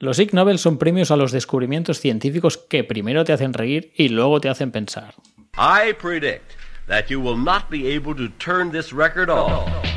Los Ig Nobel son premios a los descubrimientos científicos que primero te hacen reír y luego te hacen pensar. I predict that you will not be able to turn this record off.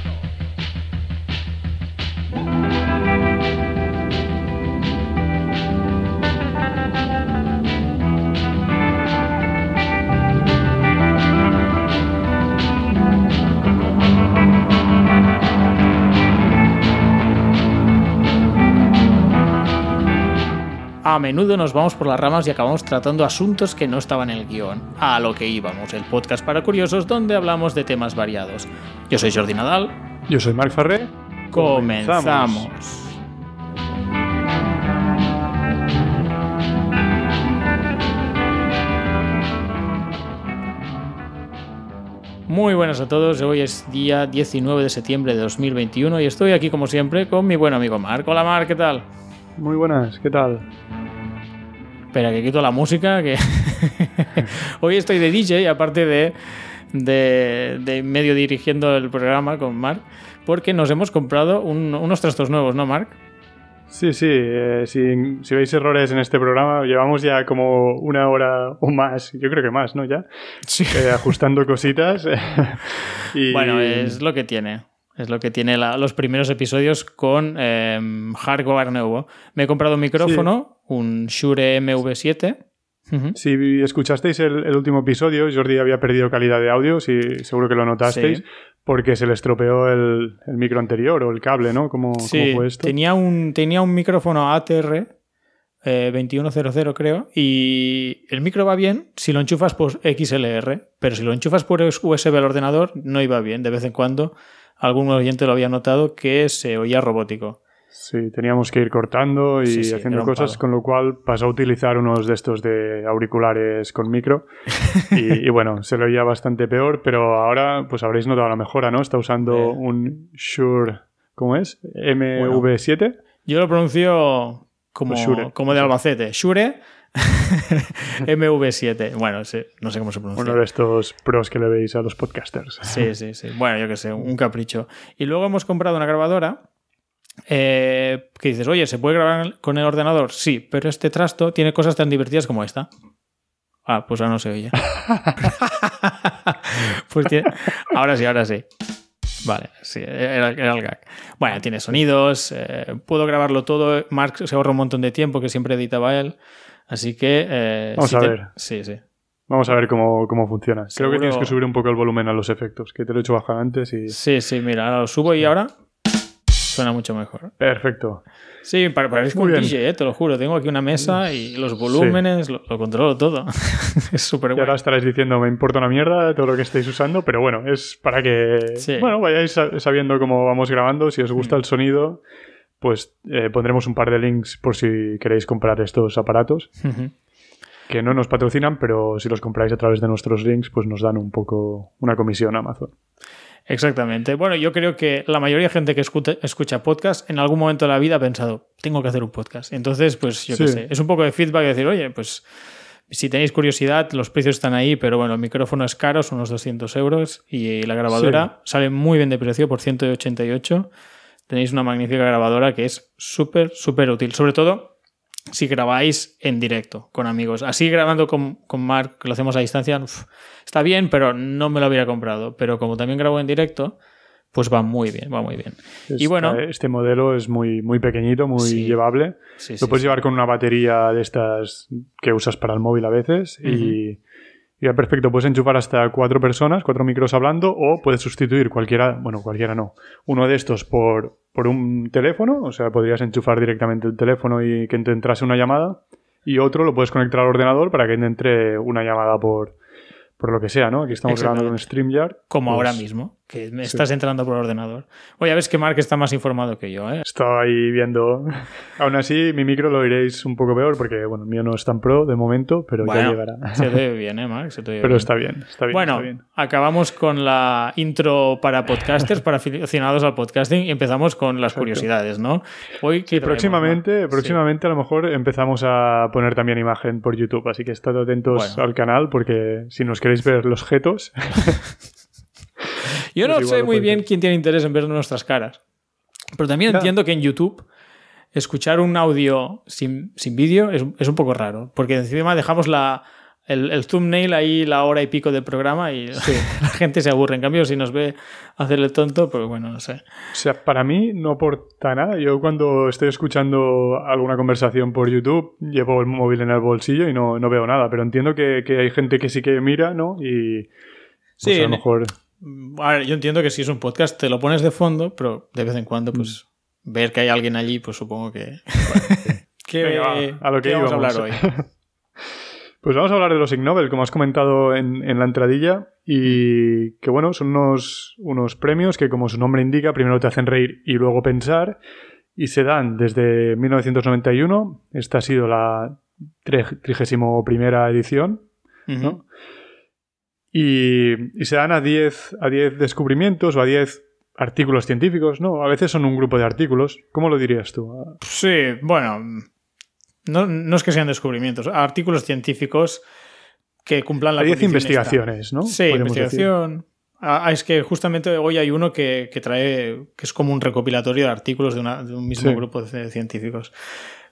A menudo nos vamos por las ramas y acabamos tratando asuntos que no estaban en el guion. A lo que íbamos, el podcast para curiosos donde hablamos de temas variados. Yo soy Jordi Nadal. Yo soy Marc Farré. Comenzamos. Muy buenas a todos, hoy es día 19 de septiembre de 2021 y estoy aquí como siempre con mi buen amigo Marc. Hola Marc, ¿qué tal? Muy buenas, ¿qué tal? Espera, que quito la música, que hoy estoy de DJ, aparte de, de, de, medio dirigiendo el programa con Marc, porque nos hemos comprado un, unos trastos nuevos, ¿no, Marc? Sí, sí, eh, si, si, veis errores en este programa, llevamos ya como una hora o más, yo creo que más, ¿no? Ya, sí. eh, ajustando cositas. y... Bueno, es lo que tiene. Es lo que tiene la, los primeros episodios con eh, hardware nuevo. Me he comprado un micrófono, sí. un Shure MV7. Uh -huh. Si escuchasteis el, el, último episodio, Jordi había perdido calidad de audio, si, seguro que lo notasteis, sí. porque se le estropeó el, el, micro anterior o el cable, ¿no? ¿Cómo, sí, ¿cómo fue esto? Tenía un, tenía un micrófono ATR eh, 2100 creo, y el micro va bien si lo enchufas por XLR, pero si lo enchufas por USB al ordenador no iba bien, de vez en cuando algún oyente lo había notado que se oía robótico. Sí, teníamos que ir cortando y Sí, sí, haciendo cosas, con lo cual pasó a utilizar unos de estos de auriculares con micro y, y bueno, se lo oía bastante peor, pero ahora pues habréis notado la mejora, ¿no? Está usando Eh. un Shure, ¿cómo es? MV7. Yo lo pronuncio como, Shure. como de Albacete. Shure MV7. Bueno, sí, no sé cómo se pronuncia. Uno de estos pros que le veis a los podcasters. Sí, sí, sí. Bueno, yo qué sé, un capricho. Y luego hemos comprado una grabadora eh, que dices, oye, ¿se puede grabar con el ordenador? Sí, pero este trasto tiene cosas tan divertidas como esta. Ah, pues ahora no se oye. pues tiene... Ahora sí, ahora sí. Vale, sí, era, era, el gag. Bueno, tiene sonidos, eh, puedo grabarlo todo. Mark se ahorra un montón de tiempo que siempre editaba él. Así que. Eh, Vamos si a te... ver. Sí, sí. Vamos a ver cómo, cómo funciona. Seguro... Creo que tienes que subir un poco el volumen a los efectos, que te lo he hecho bajar antes y. Sí, sí, mira, ahora lo subo y ahora suena mucho mejor. Perfecto. Sí, parece un DJ, eh, te lo juro. Tengo aquí una mesa y los volúmenes, sí. lo, lo, controlo todo. es súper bueno. Y ahora estaréis diciendo, me importa una mierda todo lo que estáis usando, pero bueno, es para que sí. bueno, vayáis sabiendo cómo vamos grabando. Si os gusta mm. el sonido, pues eh, pondremos un par de links por si queréis comprar estos aparatos. Uh -huh. Que no nos patrocinan, pero si los compráis a través de nuestros links, pues nos dan un poco una comisión a Amazon. Exactamente. Bueno, yo creo que la mayoría de gente que escucha, escucha podcast en algún momento de la vida ha pensado, tengo que hacer un podcast. Entonces, pues yo sí. qué sé, es un poco de feedback de decir, oye, pues si tenéis curiosidad, los precios están ahí, pero bueno, el micrófono es caro, son unos 200 euros y la grabadora sí. sale muy bien de precio por 188. Tenéis una magnífica grabadora que es súper, súper útil. Sobre todo si grabáis en directo con amigos. Así grabando con, con Mark, que lo hacemos a distancia, uf, está bien, pero no me lo hubiera comprado. Pero como también grabo en directo, pues va muy bien, va muy bien. Esta, y bueno, este modelo es muy, muy pequeñito, muy sí, llevable. Sí, lo sí, puedes llevar con una batería de estas que usas para el móvil a veces uh -huh. y ya perfecto. Puedes enchufar hasta cuatro personas, cuatro micros hablando, o puedes sustituir cualquiera, bueno, cualquiera no, uno de estos por, por un teléfono, o sea, podrías enchufar directamente el teléfono y que te entrase una llamada, y otro lo puedes conectar al ordenador para que te entre una llamada por, por lo que sea, ¿no? Aquí estamos grabando con StreamYard. Como pues, ahora mismo, que me estás sí. entrando por el ordenador. Oye, ves que Mark está más informado que yo, ¿eh? Estaba ahí viendo. Aún así, mi micro lo oiréis un poco peor porque, bueno, el mío no es tan pro de momento, pero bueno, ya llegará. Se te ve bien, ¿eh, Mark? Se te pero bien. está bien, está bien. Bueno, está bien. acabamos con la intro para podcasters, para aficionados al podcasting, y empezamos con las Exacto. curiosidades, ¿no? Hoy, sí, próximamente, próximamente sí. a lo mejor empezamos a poner también imagen por YouTube, así que estad atentos bueno. al canal porque si nos queréis ver los jetos. Yo no pues sé muy bien quién tiene interés en ver nuestras caras. Pero también entiendo que en YouTube escuchar un audio sin, sin vídeo es, es un poco raro, porque encima dejamos la, el, el, thumbnail ahí la hora y pico del programa y sí. la gente se aburre. En cambio, si nos ve hacer el tonto, pues bueno, no sé. O sea, para mí no aporta nada. Yo cuando estoy escuchando alguna conversación por YouTube, llevo el móvil en el bolsillo y no, no veo nada. Pero entiendo que, que, hay gente que sí que mira, ¿no? Y pues sí, a lo mejor... A ver, yo entiendo que si es un podcast te lo pones de fondo, pero de vez en cuando, pues, mm. ver que hay alguien allí, pues supongo que... Bueno, ¿Qué, Venga, va, a lo que vamos íbamos. a hablar hoy? Pues vamos a hablar de los Ig Nobel, como has comentado en, en, la entradilla, y que bueno, son unos, unos premios que como su nombre indica, primero te hacen reír y luego pensar, y se dan desde 1991, esta ha sido la 31 primera edición, Ujú. ¿no? Y, y se dan a 10 a 10 descubrimientos o a 10 artículos científicos, ¿no? A veces son un grupo de artículos. ¿Cómo lo dirías tú? Sí, bueno, no, no es que sean descubrimientos, artículos científicos que cumplan la A 10 condición investigaciones, esta. ¿no? Sí, investigación. Ah, es que justamente hoy hay uno que, que, trae, que es como un recopilatorio de artículos de, una, de un mismo Sí. grupo de científicos.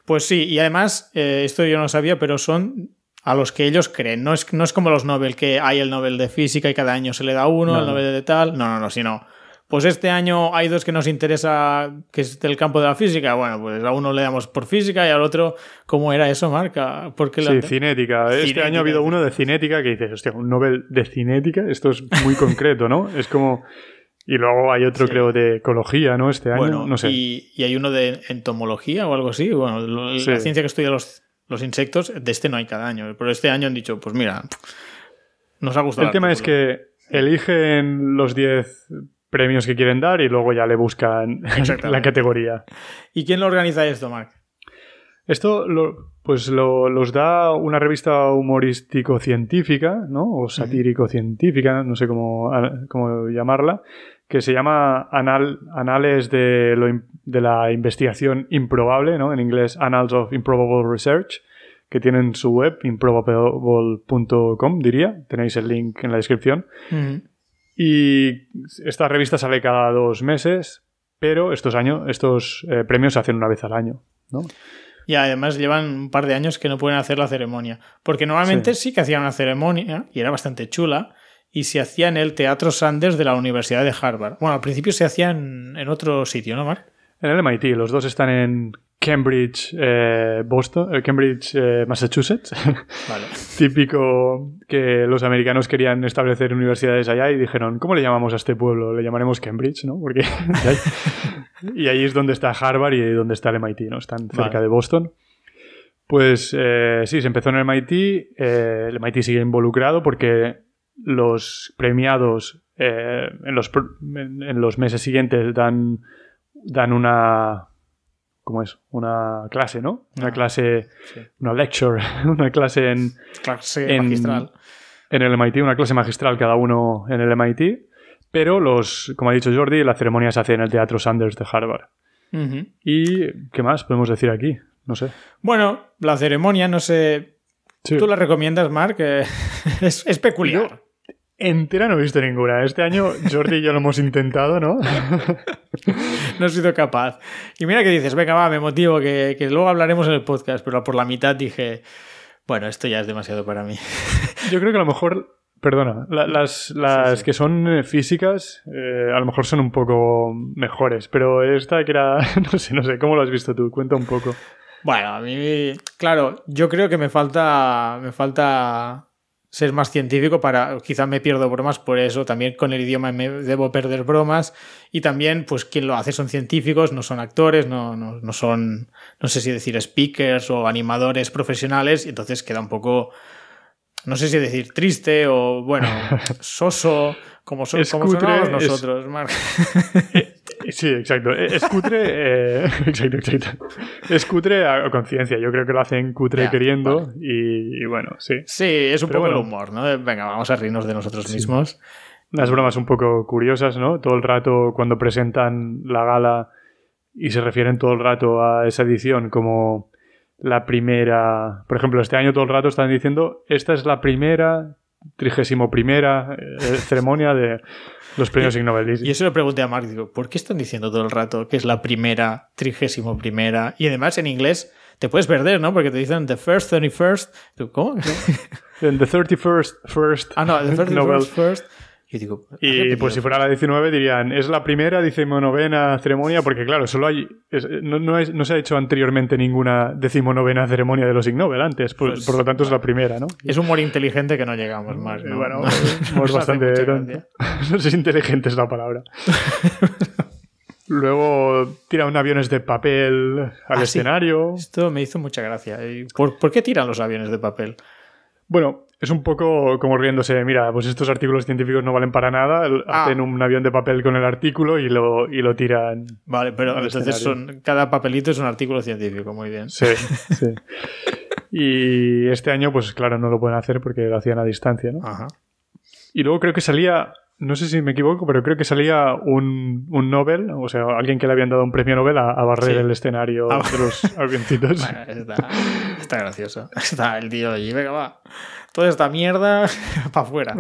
Pues sí, y además, eh, esto yo no sabía, pero son a los que ellos creen. No es, no es como los Nobel, que hay el Nobel de Física y cada año se le da uno, No. el Nobel de tal. No, no, no, sino. Pues este año hay dos que nos interesa, que es del campo de la física. Bueno, pues a uno le damos por física y al otro, ¿cómo era eso, Marca? Porque Sí, cinética. Este Cinética, año ha habido uno de cinética que dices, hostia, un Nobel de cinética, esto es muy concreto, ¿no? Es como... Y luego hay otro, Sí. creo, de ecología, ¿no? Este año, Bueno, no sé. y, y hay uno de entomología o algo así. Bueno, lo- Sí. la ciencia que estudia los, los insectos, de este no hay cada año. Pero este año han dicho, pues mira, nos ha gustado. El tema es que eligen los 10 premios que quieren dar y luego ya le buscan la categoría. ¿Y quién lo organiza esto, Marc? Esto lo, pues lo- los da una revista humorístico-científica, ¿no? O satírico-científica, no sé cómo, cómo llamarla, que se llama Anal, Anales de, lo im- de la Investigación Improbable, ¿no? En inglés Annals of Improbable Research, que tienen su web, improbable.com, diría. Tenéis el link en la descripción. Y esta revista sale cada dos meses, pero estos años, estos eh, premios se hacen una vez al año, ¿no? Y además llevan un par de años que no pueden hacer la ceremonia. Porque normalmente sí, que hacían una ceremonia y era bastante chula. Y se hacía en el Teatro Sanders de la Universidad de Harvard. Bueno, al principio se hacía en, en otro sitio, ¿no, Marc? En el MIT, los dos están en Cambridge, eh, Boston, eh, Cambridge, eh, Massachusetts. Vale. Típico que los americanos querían establecer universidades allá y dijeron, ¿cómo le llamamos a este pueblo? Le llamaremos Cambridge, ¿no? Porque y ahí es donde está Harvard y donde está el MIT, ¿no? Están cerca Vale. de Boston. Pues sí, se empezó en el MIT. el MIT sigue involucrado porque los premiados eh, en, los, en, los meses siguientes dan, dan una... ¿Cómo es? Una clase, ¿no? Una Ah, clase, sí. una lecture, una clase en, Clase En- magistral. en el MIT, una clase magistral cada uno en el MIT. Pero los, como ha dicho Jordi, la ceremonia se hace en el Teatro Sanders de Harvard. ¿Y qué más podemos decir aquí? No sé. Bueno, la ceremonia, no sé. Sí. ¿Tú la recomiendas, es, es peculiar. Entera no he visto ninguna. Este año Jordi y yo lo hemos intentado, ¿no? No he sido capaz. Y mira que dices, venga, va, me motivo, que, que luego hablaremos en el podcast. Pero por la mitad dije, bueno, esto ya es demasiado para mí. Yo creo que a lo mejor, perdona, la- las, las Sí, sí. que son eh, físicas eh, a lo mejor son un poco mejores, pero esta que era, no sé, no sé, ¿cómo lo has visto tú? Cuenta un poco. Bueno, a mí, claro, yo creo que me falta, me falta ser más científico para, quizá me pierdo bromas por eso, también con el idioma me debo perder bromas y también, pues quien lo hace son científicos, no son actores, no, no, no son, no sé si decir speakers o animadores profesionales, y entonces queda un poco, no sé si decir triste o, bueno, soso, como, so- como cutre, sonábamos es- nosotros, Marc. Sí, exacto. Eh, Es cutre, eh, exacto, exacto. Es cutre a conciencia. Yo creo que lo hacen cutre queriendo y, y bueno, sí. Sí, es un Pero poco el humor, ¿no? Venga, vamos a reírnos de nosotros mismos. Unas bromas un poco curiosas, ¿no? Todo el rato cuando presentan la gala y se refieren todo el rato a esa edición como la primera... Por ejemplo, este año todo el rato están diciendo, esta es la primera trigésimo primera eh, ceremonia de los premios Ig Nobel. Y eso le pregunté a Mark, digo, ¿por qué están diciendo todo el rato que es la primera, trigésimo primera? Y además en inglés te puedes perder, ¿no? Porque te dicen the first, 31st. ¿Cómo? the 31st, first. Ah, no, the 31st, Nobel. first. Y, digo, y pues si fuera la 19 dirían, es la primera decimonovena ceremonia, porque claro, solo hay, no, no, es, no, se ha hecho anteriormente ninguna decimonovena ceremonia de los Ig Nobel antes, por, pues, por lo tanto es la primera, ¿no? Es humor inteligente que no llegamos más, ¿no? Bueno, no, bastante... No sé si inteligente es la palabra. Luego tiran aviones de papel al ah, escenario. Esto me hizo mucha gracia. ¿Por, ¿Por qué tiran los aviones de papel? Bueno, es un poco como riéndose, mira, pues estos artículos científicos no valen para nada, ah. hacen un avión de papel con el artículo y lo, y lo tiran. Vale, pero entonces son, cada papelito es un artículo científico, muy bien. Sí, sí. Y este año, pues claro, no lo pueden hacer porque lo hacían a distancia, ¿no? Ajá. Y luego creo que salía, no sé si me equivoco, pero creo que salía un, un Nobel, o sea, alguien que le habían dado un premio Nobel a, barrer el escenario ah, de los avioncitos. está, gracioso. Está el tío allí, venga, va. Toda esta mierda para afuera.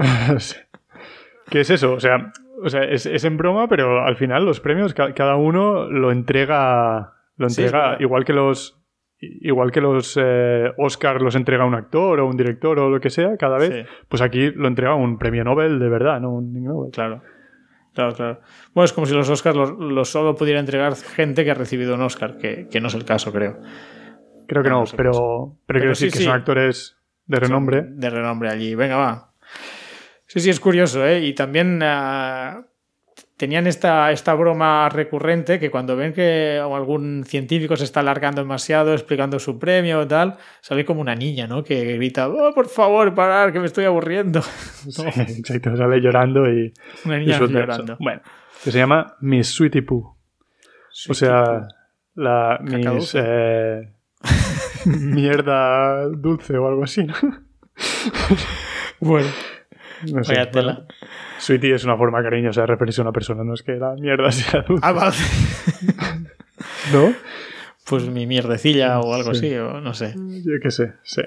¿Qué es eso? O sea, o sea es, en broma, pero al final los premios, cada uno lo entrega. Lo entrega igual que los. Igual que los eh, Oscar los entrega un actor o un director o lo que sea, cada vez, pues aquí lo entrega un premio Nobel de verdad, no un Nobel. Claro. Claro, claro. Bueno, es como si los Oscars los, solo pudiera entregar gente que ha recibido un Oscar, que, no es el caso, creo. Creo que no, pero, pero, quiero decir que son actores de renombre. De renombre allí. Venga, va. Sí, sí, es curioso, ¿eh? Y también ah, tenían esta, esta broma recurrente que cuando ven que algún científico se está alargando demasiado explicando su premio o tal, sale como una niña, ¿no? Que grita, oh, por favor, parar, que me estoy aburriendo. Sí, exacto, sale llorando y... Una niña llorando. Bueno, que se llama Miss Sweetie Pooh. o sea, la Miss... Eh, mierda dulce o algo así, ¿no? bueno. No sé, tela. Sweetie es una forma cariñosa de referirse a una persona, no es que la mierda sea dulce. Ah, vale. ¿No? Pues mi mierdecilla o algo así, o no sé. Yo qué sé, sí.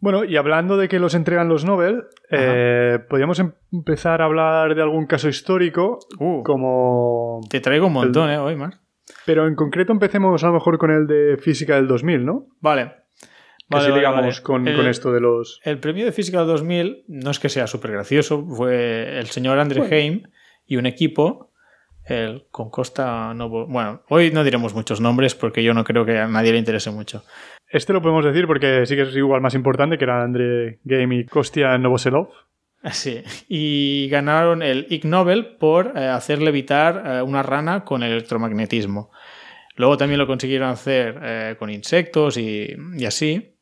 Bueno, y hablando de que los entregan los Nobel, eh, podríamos empezar a hablar de algún caso histórico uh. como... Te traigo un montón, ¿eh? Hoy, Mar. Pero en concreto empecemos a lo mejor con el de física del 2000, ¿no? Vale. Vale, digamos con, esto de los... El premio de física del 2000 no es que sea súper gracioso, fue el señor André Heim y un equipo, el con Costa Novo... Bueno, hoy no diremos muchos nombres porque yo no creo que a nadie le interese mucho. Este lo podemos decir porque sí que es igual más importante, que era André Game y Kostia Novoselov. Sí, y ganaron el Ig Nobel por eh, hacer levitar eh, una rana con electromagnetismo. Luego también lo consiguieron hacer eh, con insectos y, así.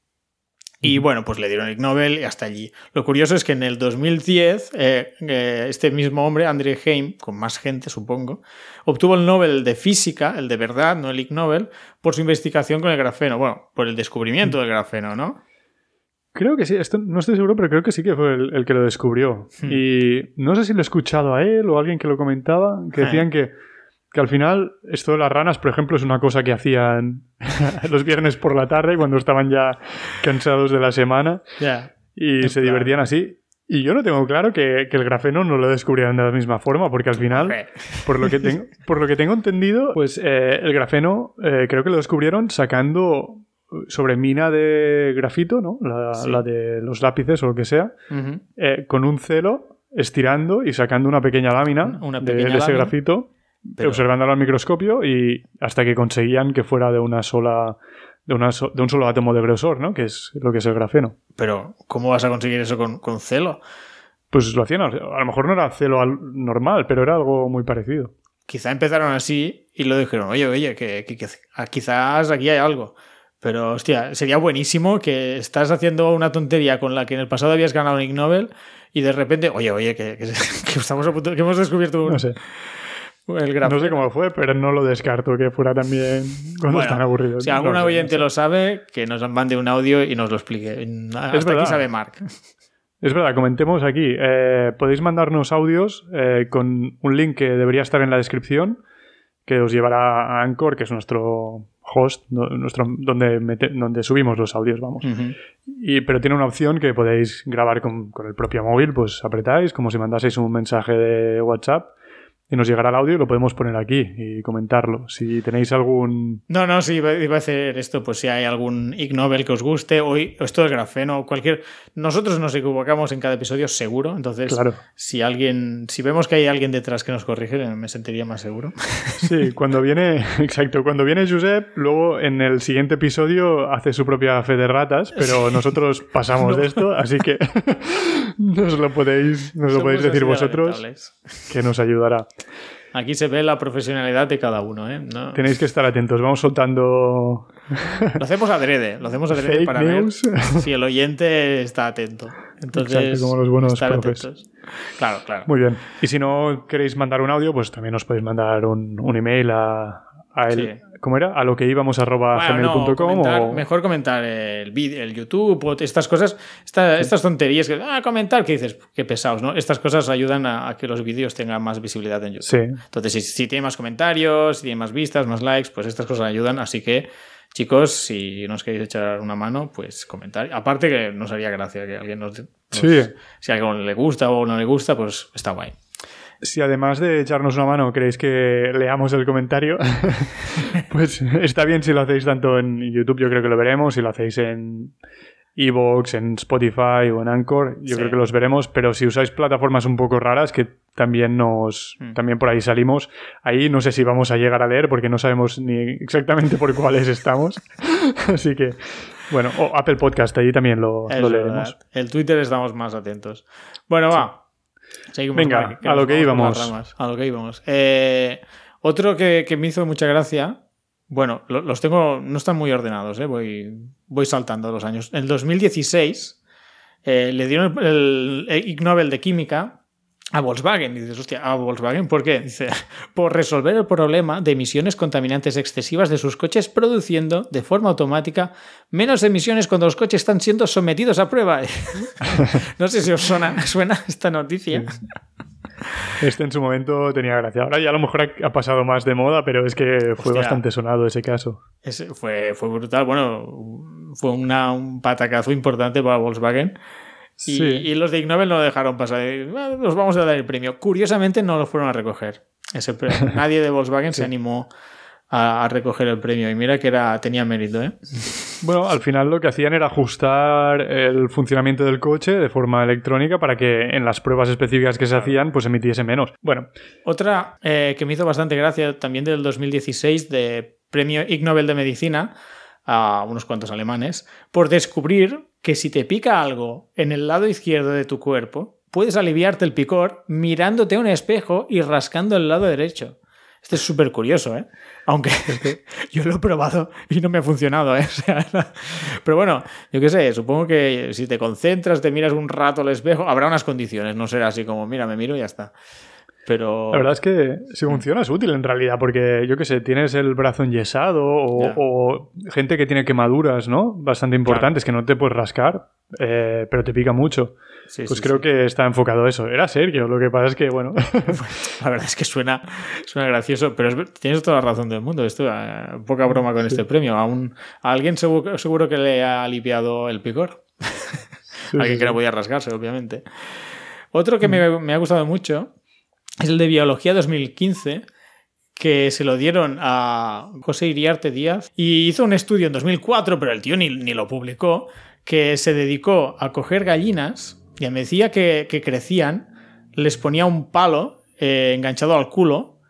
Y bueno, pues le dieron el Nobel y hasta allí. Lo curioso es que en el 2010, este mismo hombre, André Heim, con más gente supongo, obtuvo el Nobel de Física, el de verdad, no el Ig Nobel, por su investigación con el grafeno. Bueno, por el descubrimiento del grafeno, ¿no? Creo que sí, esto, no estoy seguro, pero creo que sí que fue el, que lo descubrió. Hmm. Y no sé si lo he escuchado a él o a alguien que lo comentaba, que decían que, que al final esto de las ranas, por ejemplo, es una cosa que hacían los viernes por la tarde cuando estaban ya cansados de la semana y se divertían así. Y yo no tengo claro que, el grafeno no lo descubrieran de la misma forma, porque al final, por lo que tengo, por lo que tengo entendido, pues eh, el grafeno eh, creo que lo descubrieron sacando sobre mina de grafito, ¿no? La, de los lápices o lo que sea, eh, con un celo estirando y sacando una pequeña lámina de, ese grafito, observándolo al microscopio y hasta que conseguían que fuera de una sola de, una de un solo átomo de grosor, ¿no? Que es lo que es el grafeno. Pero, ¿cómo vas a conseguir eso con, con celo? Pues lo hacían, a lo mejor no era celo normal, pero era algo muy parecido. Quizá empezaron así y lo dijeron, oye, oye, que quizás aquí hay algo. Pero, hostia, sería buenísimo que estás haciendo una tontería con la que en el pasado habías ganado un Ig Nobel y de repente, oye, oye, que, estamos a punto, que hemos descubierto un, no sé. El no sé cómo fue, pero no lo descarto que fuera también cuando están aburridos. Si algún oyente lo sabe, que nos mande un audio y nos lo explique. Hasta aquí sabe Mark. Es verdad, comentemos aquí. Eh, podéis mandarnos audios eh, con un link que debería estar en la descripción, que os llevará a Anchor, que es nuestro host nuestro, donde, donde subimos los audios, vamos. y, pero tiene una opción que podéis grabar con, con el propio móvil, pues apretáis como si mandaseis un mensaje de WhatsApp y nos llegará el audio y lo podemos poner aquí y comentarlo. Si tenéis algún... No, no, sí, iba a hacer esto, pues si hay algún Ig Nobel que os guste, o esto es grafeno, cualquier... Nosotros nos equivocamos en cada episodio seguro, entonces claro. si alguien, si vemos que hay alguien detrás que nos corrige, me sentiría más seguro. Sí, cuando viene, exacto, cuando viene Josep, luego en el siguiente episodio hace su propia fe de ratas, pero nosotros pasamos de esto, así que nos lo podéis, nos lo podéis decir vosotros, que nos ayudará. Aquí se ve la profesionalidad de cada uno. ¿eh? Tenéis que estar atentos. Vamos soltando. Lo hacemos adrede. Lo hacemos adrede para ver si el oyente está atento. Entonces, como los buenos profes. Claro, claro. Muy bien. Y si no queréis mandar un audio, pues también os podéis mandar un, un email a, a el, ¿Cómo era? A lo que íbamos arroba gmail.com. Mejor comentar el vídeo, el YouTube, estas cosas, estas tonterías que, ah, comentar, que dices, qué pesados, ¿no? Estas cosas ayudan a, que los vídeos tengan más visibilidad en YouTube. Sí. Entonces, si, si, tiene más comentarios, si tiene más vistas, más likes, pues estas cosas ayudan. Así que, chicos, si nos queréis echar una mano, pues comentar. Aparte que nos haría gracia que alguien nos... sí. Si a alguien le gusta o no le gusta, pues está guay si además de echarnos una mano queréis que leamos el comentario, pues está bien si lo hacéis tanto en YouTube, yo creo que lo veremos, si lo hacéis en Evox, en Spotify o en Anchor, yo creo que los veremos, pero si usáis plataformas un poco raras que también nos mm. también por ahí salimos, ahí no sé si vamos a llegar a leer porque no sabemos ni exactamente por cuáles estamos. Así que bueno, o Apple Podcast, ahí también lo, leeremos. El Twitter estamos más atentos. Bueno, va. Venga, a, lo que íbamos. a lo que íbamos. Eh, otro que, me hizo mucha gracia. Bueno, los tengo. No están muy ordenados, eh, voy, voy saltando los años. En el 2016 eh, le dieron el, el Ig Nobel de Química a Volkswagen. Y dices, hostia, ¿a Volkswagen por qué? Dice, por resolver el problema de emisiones contaminantes excesivas de sus coches, produciendo de forma automática menos emisiones cuando los coches están siendo sometidos a prueba. no sé si os suena, suena esta noticia. Este en su momento tenía gracia. Ahora ya a lo mejor ha pasado más de moda, pero es que fue bastante sonado ese caso. Ese fue, fue brutal. Bueno, fue una, un patacazo importante para Volkswagen. Y, los de Ig Nobel no lo dejaron pasar. Nos vamos a dar el premio. Curiosamente no lo fueron a recoger. Ese Nadie de Volkswagen se animó a, recoger el premio. Y mira que era, tenía mérito, ¿eh? Bueno, al final lo que hacían era ajustar el funcionamiento del coche de forma electrónica para que en las pruebas específicas que se hacían, pues emitiese menos. Bueno. Otra eh, que me hizo bastante gracia también del 2016 de premio Ig Nobel de Medicina a unos cuantos alemanes por descubrir que si te pica algo en el lado izquierdo de tu cuerpo, puedes aliviarte el picor mirándote a un espejo y rascando el lado derecho. Esto es súper curioso, ¿eh? Aunque yo lo he probado y no me ha funcionado, ¿eh? pero bueno, yo qué sé, supongo que si te concentras, te miras un rato al espejo, habrá unas condiciones, no será así como, mira, me miro y ya está. Pero... La verdad es que si funciona es útil en realidad, porque yo qué sé, tienes el brazo enyesado o, o gente que tiene quemaduras, ¿no? Bastante importantes, que no te puedes rascar, eh, pero te pica mucho. pues creo que está enfocado eso. Era Sergio, lo que pasa es que, bueno. la verdad es que suena, suena gracioso, pero tienes toda la razón del mundo. Esto, eh, poca broma con este premio. A, un, a alguien seguro, seguro, que le ha aliviado el picor. alguien que no podía rasgarse, obviamente. Otro que me, me ha gustado mucho es el de Biología 2015, que se lo dieron a José Iriarte Díaz y hizo un estudio en 2004, pero el tío ni, ni lo publicó, que se dedicó a coger gallinas y a medida que, que crecían, les ponía un palo eh, enganchado al culo,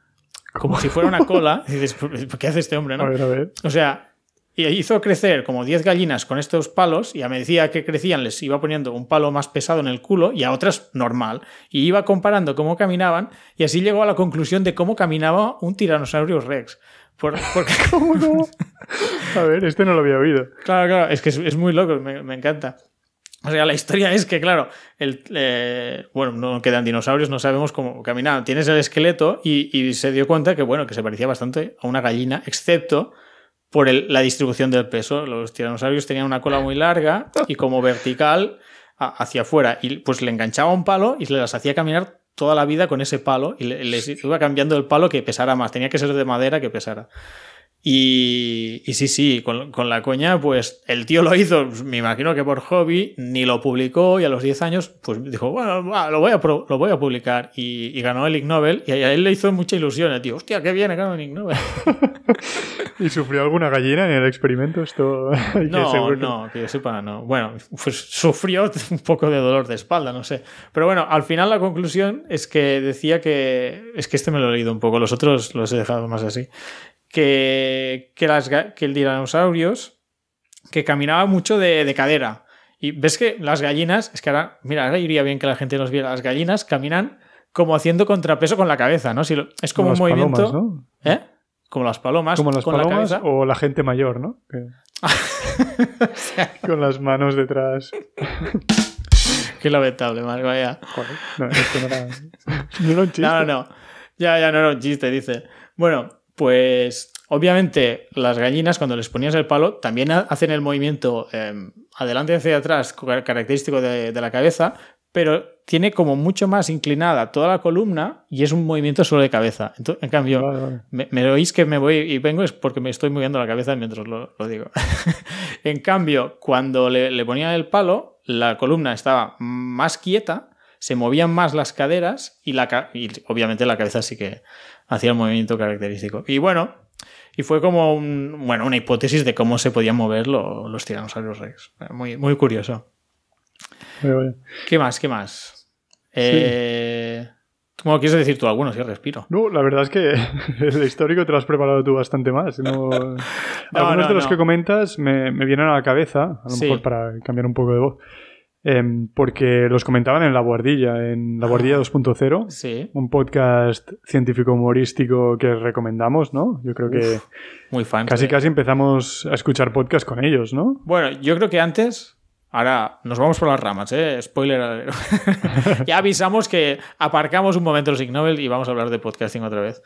como si fuera una cola. Y dices, ¿qué hace este hombre? No? A ver, a ver. O sea, y hizo crecer como 10 gallinas con estos palos y a medida que crecían les iba poniendo un palo más pesado en el culo y a otras normal. Y iba comparando cómo caminaban y así llegó a la conclusión de cómo caminaba un tiranosaurio rex. porque... ¿Cómo no? A ver, este no lo había oído. Claro, claro, es que es, muy loco, me, encanta. O sea, la historia es que, claro, el, eh, bueno, no quedan dinosaurios, no sabemos cómo caminaban. Tienes el esqueleto y, y, se dio cuenta que, bueno, que se parecía bastante a una gallina, excepto por la distribución del peso. Los tiranosaurios tenían una cola muy larga y como vertical hacia afuera. Y pues le enganchaba un palo y se las hacía caminar toda la vida con ese palo y les iba cambiando el palo que pesara más. Tenía que ser de madera que pesara. Y, y sí, sí, con, con, la coña, pues el tío lo hizo, me imagino que por hobby, ni lo publicó y a los 10 años, pues dijo, bueno, lo, voy a lo voy a publicar. Y, y, ganó el Ig Nobel y a él le hizo mucha ilusión. El tío, hostia, qué bien, ganó el Ig Nobel. ¿Y sufrió alguna gallina en el experimento? Esto no, no, que yo sepa, no. Bueno, pues sufrió un poco de dolor de espalda, no sé. Pero bueno, al final la conclusión es que decía que, es que este me lo he leído un poco, los otros los he dejado más así que, que, las, que el dinosaurios que caminaba mucho de, de, cadera. Y ves que las gallinas, es que ahora, mira, ahora iría bien que la gente nos viera, las gallinas caminan como haciendo contrapeso con la cabeza, ¿no? Si lo, es como, como un movimiento... Palomas, ¿no? ¿Eh? Como las palomas. Como las con palomas la cabeza. o la gente mayor, ¿no? Que... con las manos detrás. Qué lamentable, Marco, vaya. Joder, no, esto no era, no era un chiste. No, no, no. Ya, ya no era un chiste, dice. Bueno, pues obviamente las gallinas cuando les ponías el palo también hacen el movimiento eh, adelante y hacia atrás característico de, de, la cabeza, pero tiene como mucho más inclinada toda la columna y es un movimiento solo de cabeza. Entonces, en cambio, Vale, vale. me, me, oís que me voy y vengo es porque me estoy moviendo la cabeza mientras lo, lo digo. en cambio, cuando le, le ponía el palo, la columna estaba más quieta, se movían más las caderas y, la, y obviamente la cabeza sí que hacía el movimiento característico. Y bueno, y fue como un, bueno, una hipótesis de cómo se podían mover lo, los tiranosaurios rex. Muy, muy curioso. ¿Qué más? ¿Qué más? Eh, ¿Cómo quieres decir tú algunos? Si respiro. No, la verdad es que el histórico te lo has preparado tú bastante más. No... Algunos no, de los que comentas me, me, vienen a la cabeza, a lo Sí. mejor para cambiar un poco de voz, Em, porque los comentaban en La Guardilla, en La Guardilla 2.0, Sí, un podcast científico humorístico que recomendamos, ¿no? Yo creo que muy fan. casi casi empezamos a escuchar podcast con ellos, ¿no? Bueno, yo creo que antes. Ahora nos vamos por las ramas, ¿eh? Spoiler. ya avisamos que aparcamos un momento los Ig Nobel y vamos a hablar de podcasting otra vez.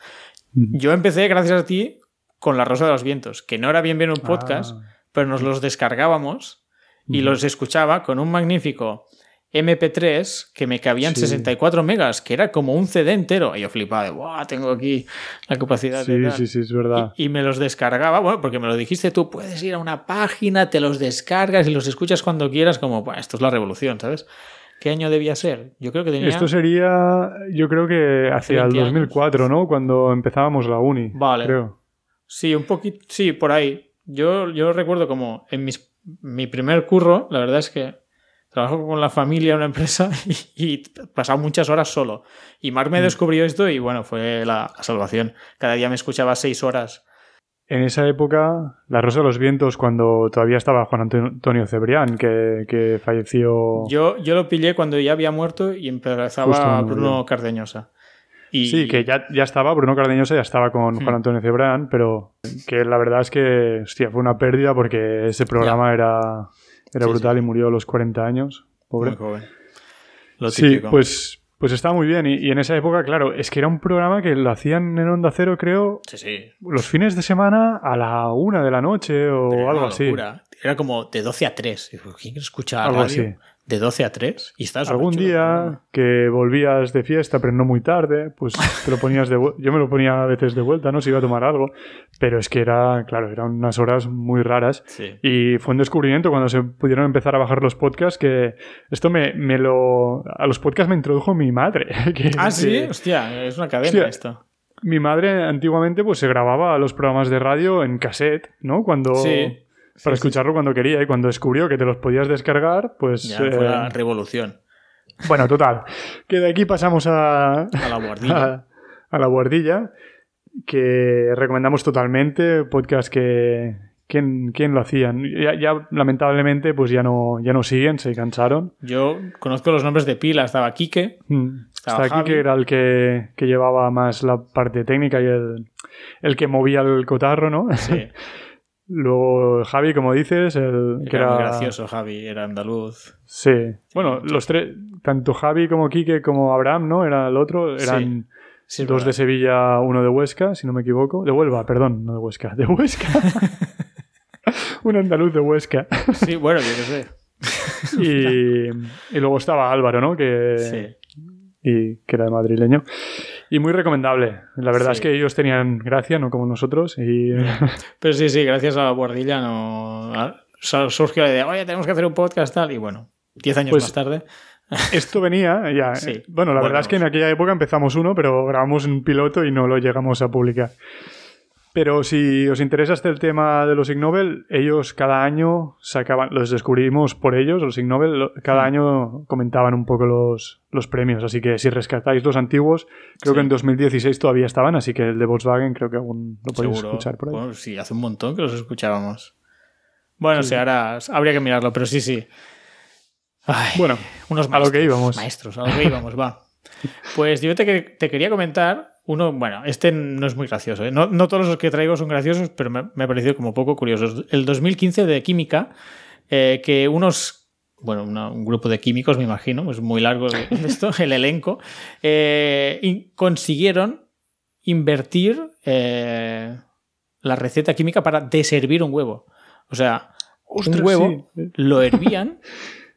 Yo empecé, gracias a ti, con La Rosa de los Vientos, que no era bien bien un podcast, Ah. pero nos los descargábamos y los escuchaba con un magnífico MP3 que me cabían Sí. 64 megas, que era como un CD entero. Y yo flipaba de, ¡guau! Tengo aquí la capacidad de. Sí, tal". sí, sí, es verdad. Y, y me los descargaba, bueno, porque me lo dijiste tú, puedes ir a una página, te los descargas y los escuchas cuando quieras, como, "Buah, esto es la revolución, ¿sabes? ¿Qué año debía ser? Yo creo que tenía... Esto sería, yo creo que hacia el 20 años. 2004, ¿no? Cuando empezábamos la uni. Vale. Creo. Sí, un poquito, sí, por ahí. Yo, yo recuerdo como en mis, mi primer curro, la verdad es que trabajo con la familia en una empresa y, y pasaba muchas horas solo. Y Mark Mm. me descubrió esto y bueno, fue la, la salvación. Cada día me escuchaba seis horas. En esa época, La Rosa de los Vientos, cuando todavía estaba Juan Antonio- Cebrián, que, que falleció. Yo, yo lo pillé cuando ya había muerto y Justo empezaba cuando Bruno. Cardeñosa. Y, Sí, que ya, ya estaba, Bruno Cardeñosa ya estaba con Hmm. Juan Antonio Cebrián, pero que la verdad es que, hostia, fue una pérdida porque ese programa era, era Sí, brutal sí. y murió a los 40 años. Pobre. Muy joven. Lo Sí, pues, pues estaba muy bien. Y, y en esa época, claro, es que era un programa que lo hacían en Onda Cero, creo, Sí, sí. los fines de semana a la una de la noche o Pero algo así. locura. Era como de 12 a 3. Digo, ¿Quién escucha Algo radio así. De 12 a 3? Y estás Algún día que volvías de fiesta, pero no muy tarde, pues te lo ponías de. Yo me lo ponía a veces de vuelta, ¿no? Si iba a tomar algo. Pero es que era, claro, eran unas horas muy raras. Sí. Y fue un descubrimiento cuando se pudieron empezar a bajar los podcasts que esto me, me lo... A los podcasts me introdujo mi madre. que- Ah, sí, que- hostia, es una cadena Hostia. esto. mi madre antiguamente pues se grababa los programas de radio en cassette, ¿no? Cuando... Sí. Para escucharlo cuando quería y cuando descubrió que te los podías descargar, pues... Ya eh, fue la revolución. Bueno, total. Que de aquí pasamos a, A la guardilla. a, a la guardilla, que recomendamos totalmente, podcast que... ¿Quién, quién lo hacían? Ya, ya, lamentablemente pues ya no, ya no siguen, se cansaron. Yo conozco los nombres de pila. Estaba Quique. Mm. Estaba Está aquí Javi. que era el que, que llevaba más la parte técnica y el, el que movía el cotarro, ¿no? Sí. Luego Javi, como dices, el que Era, gracioso, Javi. Era andaluz. Sí. Bueno, los tres, tanto Javi como Quique como Abraham, ¿no? Era el otro, eran Sí, dos de. Sevilla, uno de Huesca, si no me equivoco. De Huelva, perdón, no de Huesca, de Huesca. Un andaluz de Huesca. Sí, bueno, yo qué sé. y, y luego estaba Álvaro, ¿no? Que, Sí. y que era madrileño. Y muy recomendable. La verdad Sí. es que ellos tenían gracia, no como nosotros. Y Pero sí, sí, gracias a la guardilla no surgió la idea, oye, tenemos que hacer un podcast tal, y bueno, 10 años Pues- más tarde. esto venía ya. Sí. eh, Bueno, la Bueno. verdad es que en aquella época empezamos uno, pero grabamos un piloto y no lo llegamos a publicar. Pero si os interesa este el tema de los Ig Nobel, ellos cada año sacaban, los descubrimos por ellos, los Ig Nobel, cada año comentaban un poco los, los premios. Así que si rescatáis los antiguos, creo Sí. que en 2016 todavía estaban, así que el de Volkswagen creo que aún lo podéis Seguro. escuchar por ahí. Bueno, sí, hace un montón que los escuchábamos. Bueno, sí, ahora habría que mirarlo, pero sí, sí. Ay, Bueno, unos a lo maestros, que íbamos. Maestros, a lo que íbamos, va. Pues yo te, te quería comentar uno, bueno, este no es muy gracioso, ¿eh? no, no todos los que traigo son graciosos, pero me, me ha parecido como poco curiosos. El 2015 de química, eh, que unos, bueno, una- un grupo de químicos, me imagino, es muy largo esto, el elenco, eh, consiguieron invertir eh, la receta química para deservir un huevo. O sea, Ostras, un huevo sí. lo hervían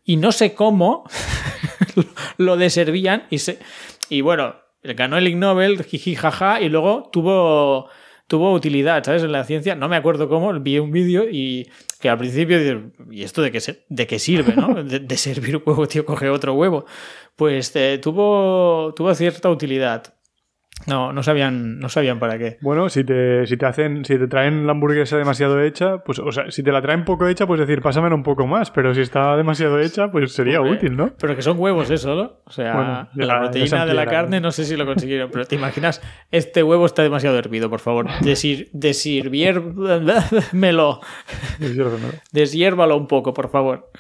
y no sé cómo lo deservían y se y bueno ganó el Ig Nobel jiji jaja y luego tuvo tuvo utilidad sabes en la ciencia no me acuerdo cómo vi un vídeo y que al principio y esto de qué de qué sirve no de, de servir un huevo tío coge otro huevo pues eh, tuvo tuvo cierta utilidad no no sabían no sabían para qué Bueno, si te, si te hacen, si te traen la hamburguesa demasiado hecha, pues, o sea, si te la traen poco hecha, pues decir, pásamela un poco más, pero si está demasiado hecha, pues sería Hombre, útil, ¿no? Pero que son huevos eso, ¿no? O sea, Bueno, ya- la proteína de la carne ¿no? sé si lo consiguieron, pero te imaginas, este huevo está demasiado hervido, por favor. Desir, desirviérmelo. Deshiérvalo un poco, por favor.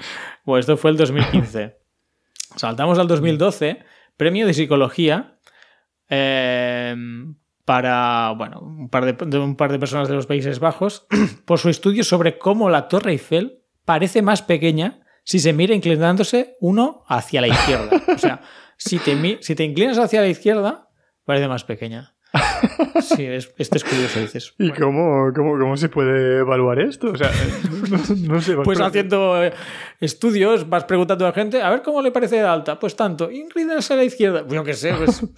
Bueno, esto fue el 2015. Saltamos al 2012, premio de psicología eh, para bueno, un par de, un par de personas de los Países Bajos por su estudio sobre cómo la Torre Eiffel parece más pequeña si se mira inclinándose uno hacia la izquierda. O sea, si te, si te inclinas hacia la izquierda, parece más pequeña. Sí, es, este es curioso, dices. ¿Y Bueno. cómo, cómo, cómo se puede evaluar esto? O sea, no, no sé. Pues pero- haciendo eh, estudios, vas preguntando a la gente, a ver cómo le parece de alta. Pues tanto, inclinarse a la izquierda. Yo qué sé, pues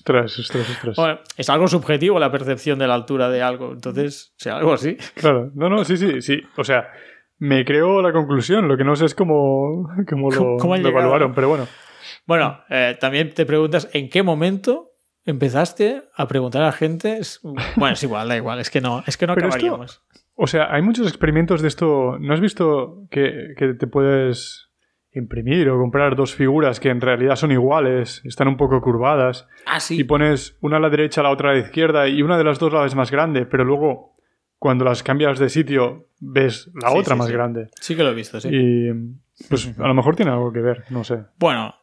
Ostras, ostras, ostras. Bueno, es algo subjetivo la percepción de la altura de algo. Entonces, o sea, algo así. Claro, no, no, sí, sí, sí. O sea, me creo la conclusión, lo que no sé es cómo, cómo lo, ¿Cómo lo evaluaron, pero bueno. Bueno, eh, también te preguntas en qué momento empezaste a preguntar a la gente. Es- Bueno, es igual, da igual, es que no, es que no Pero esto- acabaríamos. O sea, hay muchos experimentos de esto. ¿No has visto que, que te puedes imprimir o comprar dos figuras que en realidad son iguales, están un poco curvadas, Ah, sí. y pones una a la derecha, la otra a la izquierda, y una de las dos la ves más grande, pero luego cuando las cambias de sitio ves la Sí, otra sí, más grande. Sí que lo he visto, sí. Y pues a lo mejor tiene algo que ver, no sé. Bueno,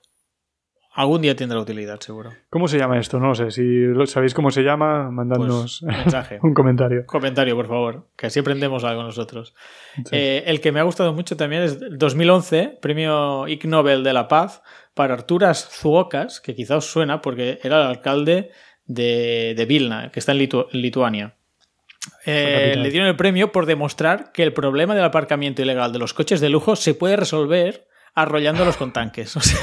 algún día tendrá utilidad, seguro. ¿Cómo se llama esto? No lo sé. Si lo- sabéis cómo se llama, mandadnos Pues, un comentario. Comentario, por favor, que así aprendemos algo nosotros. Sí. Eh, el que me ha gustado mucho también es el 2011, premio Ig Nobel de la Paz, para Arturas Zuokas, que quizá os suena porque era el alcalde de, de Vilna, que está en, Litu- en Lituania. Eh, le dieron el premio por demostrar que el problema del aparcamiento ilegal de los coches de lujo se puede resolver arrollándolos con tanques. O sea,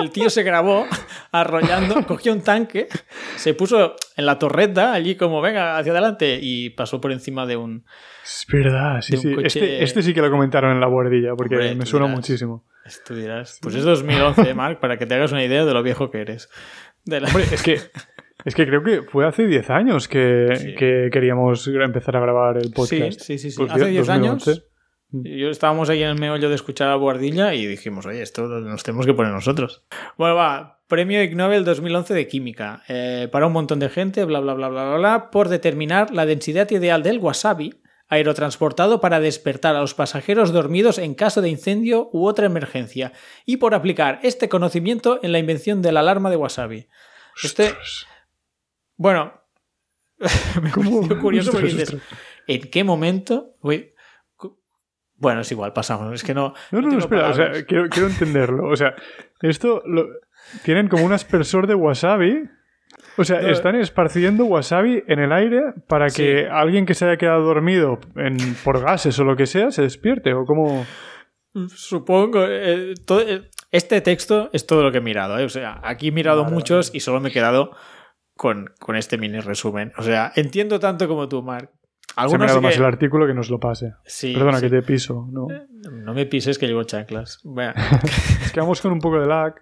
el tío se grabó arrollando, cogió un tanque, se puso en la torreta allí como venga hacia adelante y pasó por encima de un, Es verdad, sí, sí. coche- Este, este sí que lo comentaron en la bordilla, porque Hombre, me tú suena dirás. muchísimo. Esto dirás. Pues es 2011, Mark, para que te hagas una idea de lo viejo que eres. De la- Hombre, es que, es que creo que fue hace 10 años que, Sí. que queríamos empezar a grabar el podcast. sí, sí. sí. Pues Hace bien, 10 años 2011. Yo estábamos ahí en el meollo de escuchar a Boardilla y dijimos, oye, esto nos tenemos que poner nosotros. Bueno, va. Premio Ig Nobel 2011 de Química. Eh, para un montón de gente, bla, bla, bla, bla, bla, bla, por determinar la densidad ideal del wasabi aerotransportado para despertar a los pasajeros dormidos en caso de incendio u otra emergencia, y por aplicar este conocimiento en la invención de la alarma de wasabi. Este, Ostras. bueno, me pareció curioso porque Ostras, dices, ostras. ¿en qué momento? Uy, bueno, es igual, pasamos. Es que no. No, no, no, espera, o palabras. sea, quiero, quiero entenderlo. O sea, esto lo, tienen como un aspersor de wasabi. O sea, No. están esparciendo wasabi en el aire para Sí. que alguien que se haya quedado dormido en, por gases o lo que sea se despierte. O como. Supongo. eh, todo- eh, Este texto es todo lo que he mirado. ¿eh? O sea, aquí he mirado muchos y solo me he quedado con, con este mini resumen. O sea, entiendo tanto como tú, Mark. Se ha Algunos mirado sí más que- el artículo que nos lo pase. Sí, Perdona sí. que te piso. ¿no? No me pises que llevo chanclas. Bueno, Es que vamos con un poco de lag,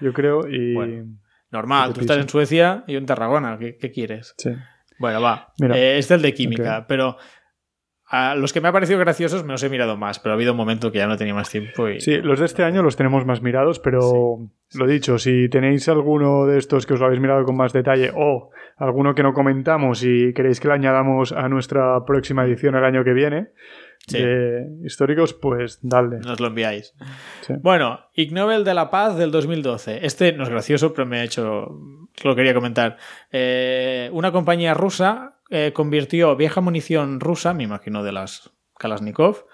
yo creo, y... Bueno. normal, tú estás en Suecia y yo en Tarragona. ¿Qué, qué quieres? Sí. Bueno, va. Mira. Eh, este es el de química, pero a los que me ha parecido graciosos me los he mirado más, pero ha habido un momento que ya no tenía más tiempo y... Sí, los de este año los tenemos más mirados, pero lo dicho, si tenéis alguno de estos que os lo habéis mirado con más detalle o alguno que no comentamos y queréis que le añadamos a nuestra próxima edición el año que viene Sí. de históricos, pues dale. Nos lo enviáis. Sí. Bueno, Ig Nobel de la Paz del 2012. Este no es gracioso, pero me ha hecho. Lo quería comentar. Eh, una compañía rusa eh, convirtió vieja munición rusa, me imagino de las Kalashnikov,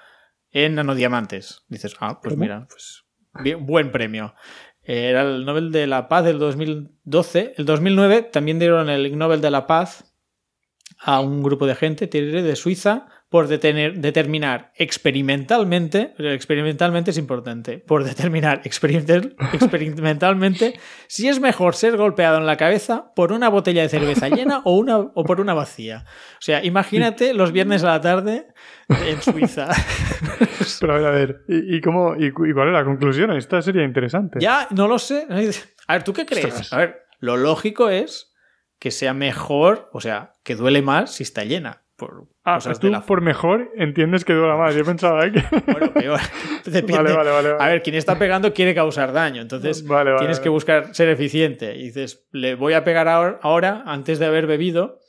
en nanodiamantes. Dices, ah, pues mira, pues bien- buen premio. Eh, Era el Nobel de la Paz del 2012. El 2009 también dieron el Nobel de la Paz a un grupo de gente de Suiza por detener- determinar experimentalmente, experimentalmente es importante, por determinar experimental- experimentalmente si es mejor ser golpeado en la cabeza por una botella de cerveza llena o, una, o por una vacía. O sea, imagínate los viernes a la tarde en Suiza. Pero a ver, a ver, ¿y, y cómo, y, cu- y cuál es la conclusión? Esta sería interesante. ya, no lo sé. A ver, ¿tú qué crees? Ostras. A ver, lo lógico es que sea mejor, o sea, que duele más si está llena. Por Ah, cosas tú de la por mejor entiendes que duela más. Yo pensaba que... Bueno, peor. Depende. Vale, vale, vale. A ver, quien está pegando quiere causar daño. Entonces tienes que buscar ser eficiente. Y dices, le voy a pegar ahora, antes de haber bebido.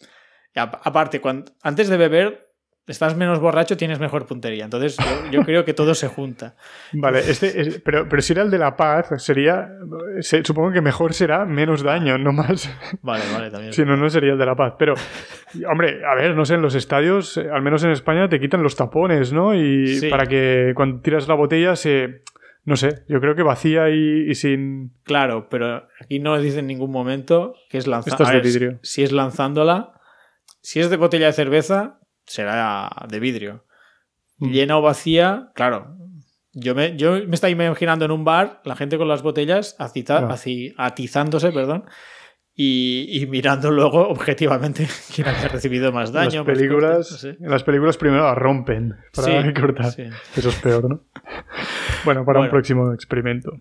Y aparte, cuando, antes de beber, estás menos borracho, tienes mejor puntería. Entonces yo, yo creo que todo se junta. Vale, este es- pero, pero si era el de la paz, sería... se- supongo que mejor será menos daño, no más... Vale, vale, también. Si no, no sería el de la paz. Pero, hombre, a ver, no sé, en los estadios, eh, al menos en España, te quitan los tapones, ¿no? Y Sí. para que cuando tiras la botella se... No sé, yo creo que vacía y, y sin... Claro, pero aquí no dice en ningún momento que es es lanzándola. de vidrio. Si es lanzándola, si es de botella de cerveza, será de vidrio. Mm. Llena o vacía, claro. Yo me, yo me estaba imaginando en un bar la gente con las botellas acita- Ah. aci- atizándose, perdón, y, y mirando luego objetivamente quién había recibido más daño. las películas, cortes, no sé. en las películas primero la rompen para Sí, cortar. sí. Eso es peor, ¿no? bueno, para un Bueno. próximo experimento.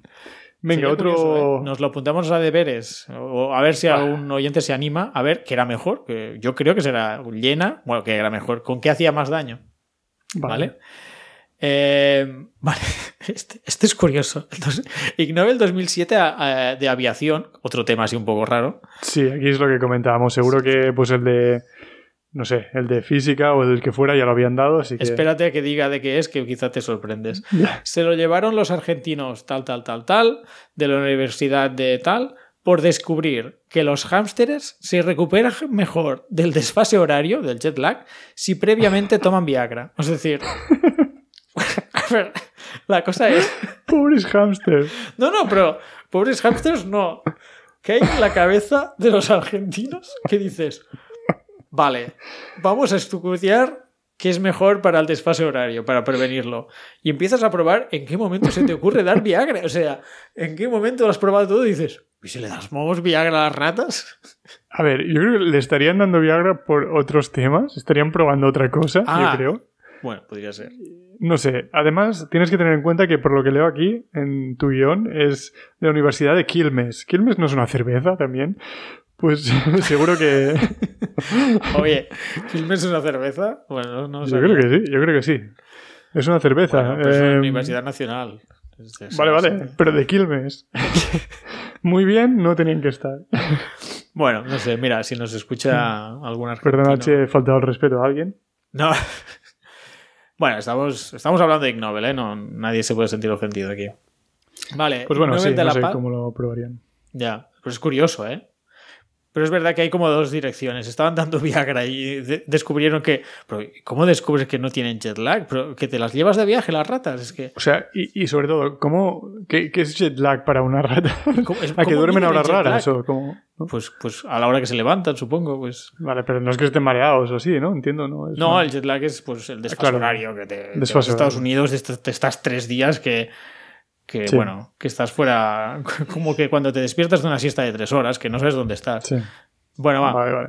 Venga, Sería otro... curioso, ¿eh? Nos lo apuntamos a deberes. O a ver si algún oyente se anima a ver qué era mejor. que yo creo que será llena. Bueno, que era mejor. ¿Con qué hacía más daño? ¿Vale? Eh, vale. Este, este es curioso. Entonces, Ig Nobel 2007 a- a- de aviación. Otro tema así un poco raro. Sí, aquí es lo que comentábamos. Seguro que pues el de... No sé, el de física o el que fuera ya lo habían dado, así que... Espérate a que diga de qué es, que quizá te sorprendes. Se lo llevaron los argentinos tal, tal, tal, tal, de la universidad de tal, por descubrir que los hámsteres se recuperan mejor del desfase horario, del jet lag, si previamente toman Viagra. Es decir, a ver, la cosa es, Pobres hámsters. no, no, pero pobres hámsters no. ¿Qué hay en la cabeza de los argentinos que dices, vale, vamos a estudiar qué es mejor para el desfase horario, para prevenirlo? Y empiezas a probar en qué momento se te ocurre dar Viagra. O sea, en qué momento lo has probado todo y dices, ¿y si le damos Viagra a las ratas? A ver, yo creo que le estarían dando Viagra por otros temas. Estarían probando otra cosa, Ah. yo creo. Bueno, podría ser. No sé. Además, tienes que tener en cuenta que por lo que leo aquí en tu guion es de la Universidad de Quilmes. ¿Quilmes no es una cerveza también? Pues seguro que... Oye, ¿Quilmes es una cerveza? Bueno, no yo sabía. creo que sí, yo creo que sí. Es una cerveza. Bueno, pues es una Eh, Universidad Nacional. Vale, vale, pero de Quilmes. Muy bien, no tenían que estar. Bueno, no sé, mira, si nos escucha argentino... Perdona he faltado el respeto a alguien. No. Bueno, estamos, estamos hablando de Ig Nobel, ¿eh? No, nadie se puede sentir ofendido aquí. Vale, Pues bueno, sí, no sé cómo lo probarían. Ya, pero es curioso, ¿eh? Pero es verdad que hay como dos direcciones. Estaban dando Viagra y de- descubrieron que... Pero, ¿Cómo descubres que no tienen jet lag? Pero que te las llevas de viaje las ratas. Es que... O sea, y, y sobre todo, ¿cómo, qué, qué es jet lag para una rata? ¿Cómo- es- ¿A que duermen a horas raras lag? o cómo? ¿no? Pues, pues a la hora que se levantan, supongo, pues... Vale, pero no es que estén mareados o así, ¿no? Entiendo, ¿no? Es No, una- el jet lag es pues el desfase Claro. horario que te, te vas Desfase a Estados. Unidos, te, te estás tres días que, que Sí. bueno, que estás fuera, como que cuando te despiertas de una siesta de tres horas, que no sabes dónde estás. Sí. Bueno, va, Vale, vale.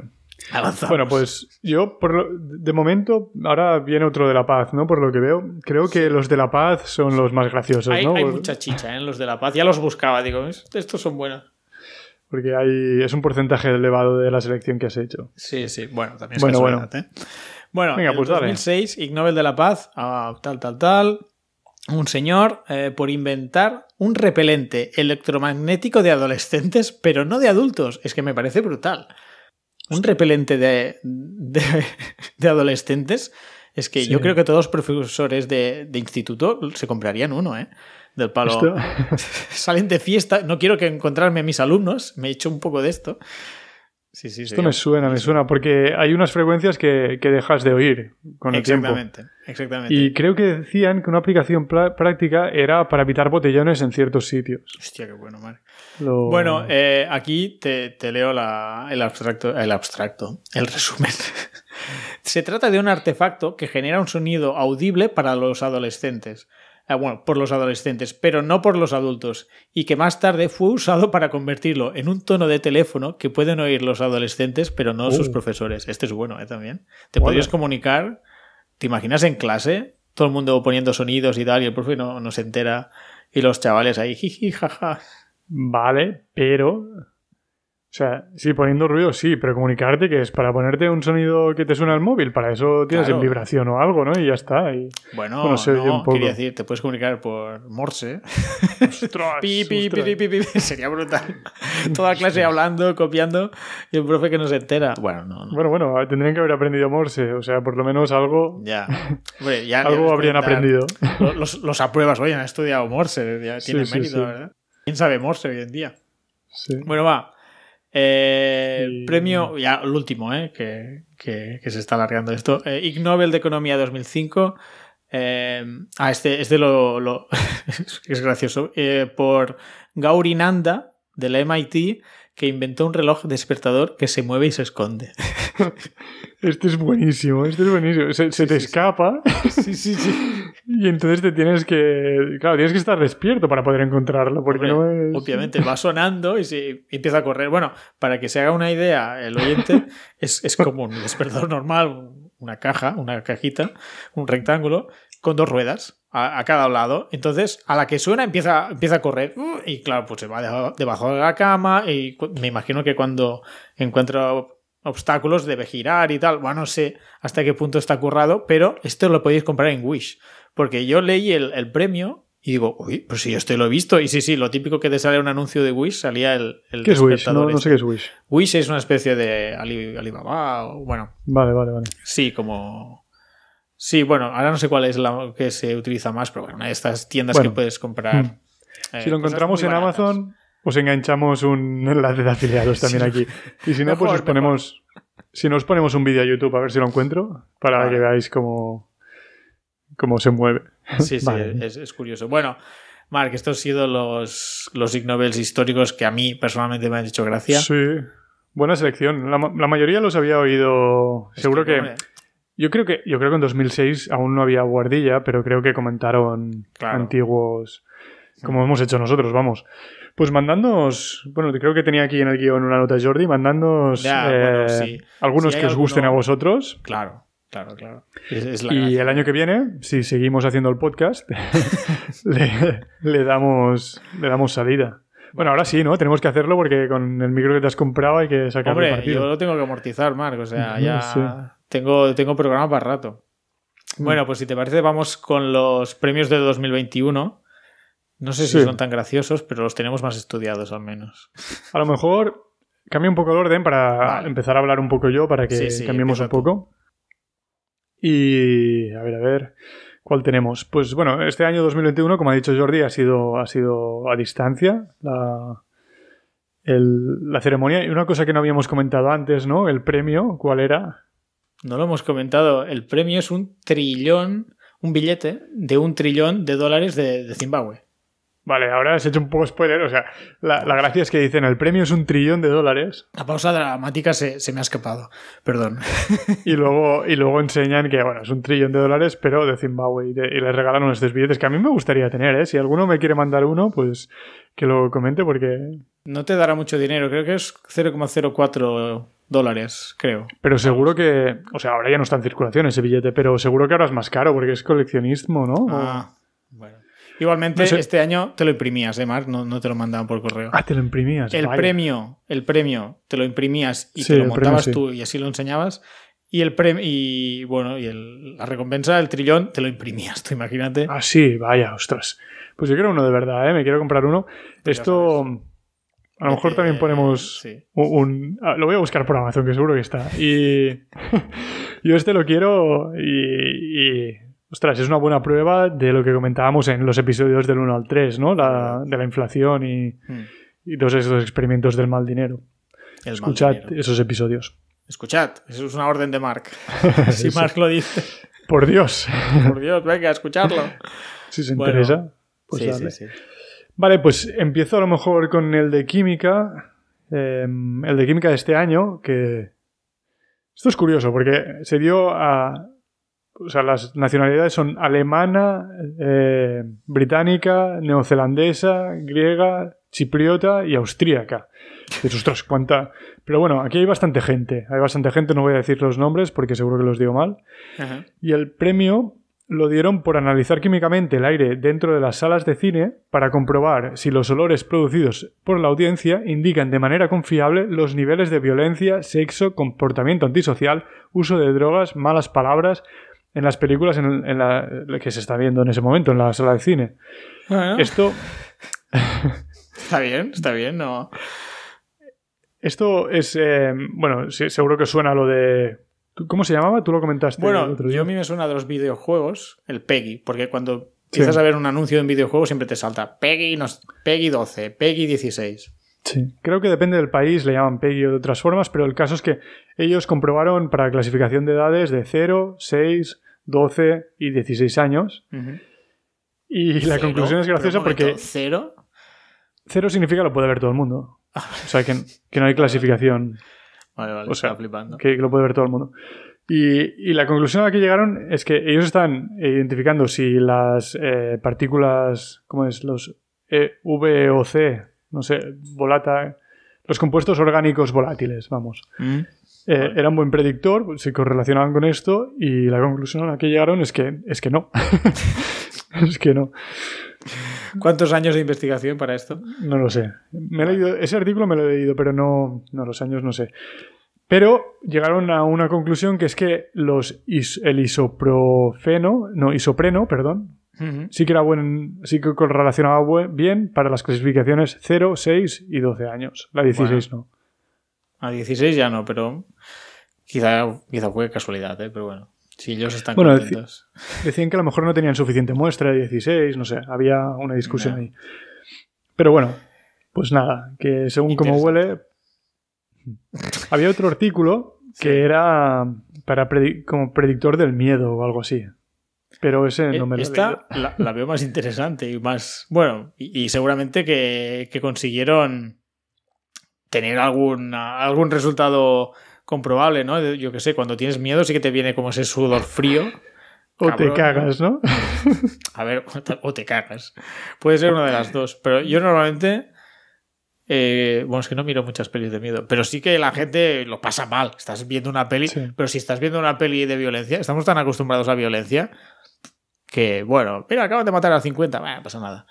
avanzamos. Bueno, pues yo, por lo- de momento, ahora viene otro de La Paz, ¿no? Por lo que veo. Creo que los de La Paz son los más graciosos, hay, ¿no? hay Por- mucha chicha ¿eh? en los de La Paz. Ya los buscaba, digo, "Es- estos son buenos. Porque hay, es un porcentaje elevado de la selección que has hecho. Sí, sí, bueno, también es Bueno, casualidad, ¿eh? Bueno, Venga, en pues dale. 2006, Ig Nobel de la Paz, ah, tal, tal, tal, un señor eh, por inventar un repelente electromagnético de adolescentes, pero no de adultos. Es que me parece brutal. Un repelente de, de, de adolescentes. Es que Sí. yo creo que todos los profesores de, de instituto se comprarían uno, ¿eh? Del palo. Esto- Salen de fiesta. No quiero que encontrarme a mis alumnos. Me he hecho un poco de esto. Sí, sí, Esto sería- me suena, me suena, porque hay unas frecuencias que, que dejas de oír con el tiempo. Exactamente, exactamente. Y creo que decían que una aplicación práctica era para evitar botellones en ciertos sitios. Hostia, qué bueno. Lo- Bueno, eh, aquí te, te leo la- el abstracto, el abstracto, el resumen. Se trata de un artefacto que genera un sonido audible para los adolescentes. Ah, bueno, por los adolescentes, pero no por los adultos, y que más tarde fue usado para convertirlo en un tono de teléfono que pueden oír los adolescentes, pero no sus Uh. profesores. Este es bueno, ¿eh? También. Te podrías comunicar, ¿te imaginas en clase? Todo el mundo poniendo sonidos y tal, y el profe no, no se entera, y los chavales ahí, jiji, jaja. Vale, pero... O sea, sí, poniendo ruido, sí, pero comunicarte que es para ponerte un sonido que te suena al móvil, para eso tienes Claro. en vibración o algo, ¿no? Y ya está. Y... Bueno, Bueno, oye no, un poco. quería decir, te puedes comunicar por Morse. ¡Ostras! Pi, pi, pi, pi, pi, pi. Sería brutal. Toda clase hablando, copiando, y el profe que no se entera. Bueno, no, no. Bueno, bueno, tendrían que haber aprendido Morse, o sea, por lo menos algo, Ya. Hombre, ya algo habrían aprendido. Lo- Los, los apruebas, oye, han estudiado Morse, ya Sí, tiene sí, mérito, sí. ¿verdad? ¿Quién sabe Morse hoy en día? Sí. Bueno, va. Eh, Premio, ya el último, eh, que, que- que se está alargando esto. Eh, Ig Nobel de Economía 2005. Eh, ah, este, este lo, lo- es gracioso. Eh, por Gauri Nanda, del MIT, que inventó un reloj despertador que se mueve y se esconde. Este es buenísimo, este es buenísimo. Se, se te sí, escapa sí, sí, sí. y entonces te tienes que... Claro, tienes que estar despierto para poder encontrarlo, porque Hombre, no es... Obviamente va sonando y, se, y empieza a correr. Bueno, para que se haga una idea, el oyente es, es como un despertador normal, una caja, una cajita, un rectángulo, con dos ruedas a, a cada lado. Entonces, a la que suena empieza, empieza a correr y claro, pues se va debajo, de la cama y me imagino que cuando encuentra obstáculos debe girar y tal. Bueno, no sé hasta qué punto está currado, pero esto lo podéis comprar en Wish. Porque yo leí el, el premio y digo, uy, pues si esto lo he visto. Y sí, sí, lo típico que te sale un anuncio de Wish salía el, el ¿Qué es Wish? No, no este. sé qué es Wish. Wish es una especie de Ali- Alibaba o bueno, Vale, vale, vale. sí, como... Sí, bueno, ahora no sé cuál es la que se utiliza más, pero bueno, una de estas tiendas Bueno. que puedes comprar. Mm. eh, Si lo encontramos en baratas. Amazon, os enganchamos un enlace de afiliados también aquí. Y si no, pues os ponemos... Si no, os ponemos un vídeo a YouTube a ver si lo encuentro, para Vale. que veáis cómo, cómo se mueve. Sí, sí, Vale. es, es curioso. Bueno, Mark, estos han sido los, los Ig Nobels históricos que a mí personalmente me han hecho gracia. Sí. Buena selección. La, ma- la mayoría los había oído. Es Seguro que. Yo creo que yo creo que en 2006 aún no había guardilla, pero creo que comentaron Claro. antiguos como hemos hecho nosotros, vamos. Pues mandándonos, bueno, creo que tenía aquí en el guion una nota Jordi, mandándonos Ya, eh, bueno, sí. algunos Si que os gusten a vosotros. Claro, claro, claro. Es, es la Y gracia. el año que viene, si seguimos haciendo el podcast, le, le damos, le damos salida. Bueno, ahora sí, ¿no? Tenemos que hacerlo porque con el micro que te has comprado hay que sacarle Hombre, partido. yo lo tengo que amortizar, Marc. O sea, ya sí. tengo, tengo programa para rato. Mm. Bueno, pues si te parece, vamos con los premios de 2021. No sé si Sí. son tan graciosos, pero los tenemos más estudiados al menos. A lo mejor cambio un poco el orden para Vale. empezar a hablar un poco yo, para que Sí, sí, cambiemos un poco. Y a ver, a ver, ¿cuál tenemos? Pues bueno, este año 2021, como ha dicho Jordi, ha sido, ha sido a distancia la, el- la ceremonia. Y una cosa que no habíamos comentado antes, ¿no? El premio, ¿cuál era? No lo hemos comentado. El premio es un trillón, un billete de un trillón de dólares de, de Zimbabue. Vale, ahora has hecho un poco spoiler. O sea, la, la gracia es que dicen el premio es un trillón de dólares La pausa dramática se, se me ha escapado. Perdón. y luego, y luego enseñan que, bueno, es un trillón de dólares, pero de Zimbabue y, de- y les regalan unos estos billetes que a mí me gustaría tener, ¿eh? Si alguno me quiere mandar uno, pues que lo comente porque... No te dará mucho dinero, creo que es 0,04 dólares, creo. Pero seguro que... O sea, ahora ya no está en circulación ese billete, pero seguro que ahora es más caro porque es coleccionismo, ¿no? Ah. Igualmente, No sé. este año te lo imprimías, ¿eh, Marc? No, no te lo mandaban por correo. Ah, te lo imprimías. el vaya. premio, el premio, te lo imprimías y Sí, te lo el premio montabas sí. tú y así lo enseñabas. Y el premio, y bueno, y el- la recompensa del trillón te lo imprimías, tú imagínate. Ah, sí, vaya, ostras. Pues yo quiero uno de verdad, ¿eh? Me quiero comprar uno. Pues Esto... A lo mejor Vete, también ponemos sí. un... un- ah, lo voy a buscar por Amazon, que seguro que está. Y yo este lo quiero y, y, Ostras, es una buena prueba de lo que comentábamos en los episodios del 1 al 3, ¿no? La, de la inflación y, Mm, y todos esos experimentos del mal dinero. el mal Escuchad dinero. esos episodios. Escuchad, eso es una orden de Mark. si. Mark lo dice, Por Dios. por Dios, venga, escucharlo. si se Bueno, interesa, pues sí, dale. sí, sí. Vale, pues empiezo a lo mejor con el de química. eh, el de química de este año, que... Esto es curioso, porque se dio a... O sea, las nacionalidades son alemana, eh, británica, neozelandesa, griega, chipriota y austríaca. Dices, ostras, cuánta... Pero bueno, aquí hay bastante gente. Hay bastante gente, no voy a decir los nombres porque seguro que los digo mal. Ajá. Y el premio lo dieron por analizar químicamente el aire dentro de las salas de cine para comprobar si los olores producidos por la audiencia indican de manera confiable los niveles de violencia, sexo, comportamiento antisocial, uso de drogas, malas palabras en las películas en, en la, que se está viendo en ese momento en la sala de cine. Bueno, Esto, está bien, está bien, no. esto es, eh, bueno, seguro que suena lo de... ¿Cómo se llamaba? Tú lo comentaste el Bueno, otro día. yo a mí me suena de los videojuegos el PEGI, porque cuando Sí. empiezas a ver un anuncio de un videojuego siempre te salta PEGI, no, PEGI 12, PEGI 16. Sí, creo que depende del país, le llaman PEGI o de otras formas, pero el caso es que ellos comprobaron para clasificación de edades de 0, 6, 12 y 16 años. Y la Cero, conclusión es graciosa momento, porque ¿Cero? 0 significa lo puede ver todo el mundo. O sea, que, que no hay clasificación, Vale, vale, O sea, estaba flipando. que lo puede ver todo el mundo. Y, y la conclusión a la que llegaron es que ellos están identificando si las eh, partículas, ¿cómo es? Los E, V o C, no sé, volata, los compuestos orgánicos volátiles, vamos. Mm. Eh, era un buen predictor, se correlacionaban con esto y la conclusión a la que llegaron es que, es que no. es que no. ¿Cuántos años de investigación para esto? No lo sé. Me he leído, ese artículo me lo he leído, pero no, no los años no sé. Pero llegaron a una conclusión que es que los is- el isoprofeno, no, isopreno, perdón, Sí que era buen, sí que correlacionaba buen- bien para las clasificaciones 0, 6 y 12 años. La 16 no. A 16 ya no, pero quizá, quizá fue casualidad, ¿eh? pero bueno. Si ellos están Bueno, contentos. Decían que a lo mejor no tenían suficiente muestra de 16, no sé, había una discusión ahí. Pero bueno, pues nada, que según cómo huele... Había otro artículo que Sí. era para predi- como predictor del miedo o algo así. Pero ese no me lo. Esta la, la veo más interesante y más. Bueno, y, y seguramente que, que consiguieron tener algún, algún resultado comprobable, ¿no? Yo que sé, cuando tienes miedo sí que te viene como ese sudor frío. O te cagas, ¿no? A ver, o te- o te cagas. Puede ser una de las dos. Pero yo normalmente. eh, bueno, es que no miro muchas pelis de miedo, pero sí que la gente lo pasa mal. Estás viendo una peli, Sí. pero si estás viendo una peli de violencia, estamos tan acostumbrados a violencia que, bueno, mira, acaban de matar a 50, bueno, no pasa nada.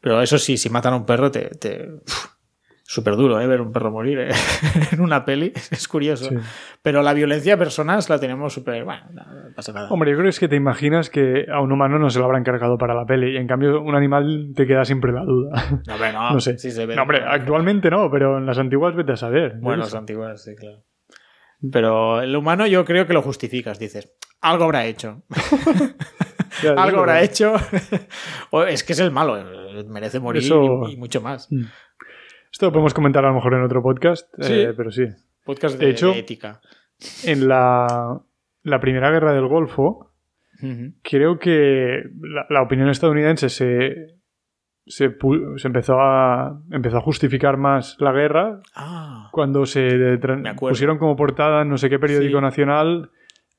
Pero eso sí, si matan a un perro, te. te Súper duro, ¿eh? Ver un perro morir ¿eh? en una peli. Es curioso. Sí. Pero la violencia a personas la tenemos súper. Bueno, no, no pasa nada. Hombre, yo creo que es que te imaginas que a un humano no se lo habrán cargado para la peli y en cambio un animal te queda siempre la duda. No, hombre, no. No sé. Sí se ve. No, hombre, actualmente no, pero en las antiguas vete a saber. Bueno, las antiguas, sí, claro. Pero el humano yo creo que lo justificas, dices. Algo habrá hecho. Algo habrá hecho. O es que es el malo, eh, merece morir Eso- y, y mucho más. Esto lo podemos comentar a lo mejor en otro podcast, Sí. eh, pero sí. Podcast de, De hecho- de ética. En la, la Primera Guerra del Golfo, creo que la, la opinión estadounidense se, se, empezó, a, empezó a justificar más la guerra Ah, cuando se pusieron como portada en no sé qué periódico Sí. nacional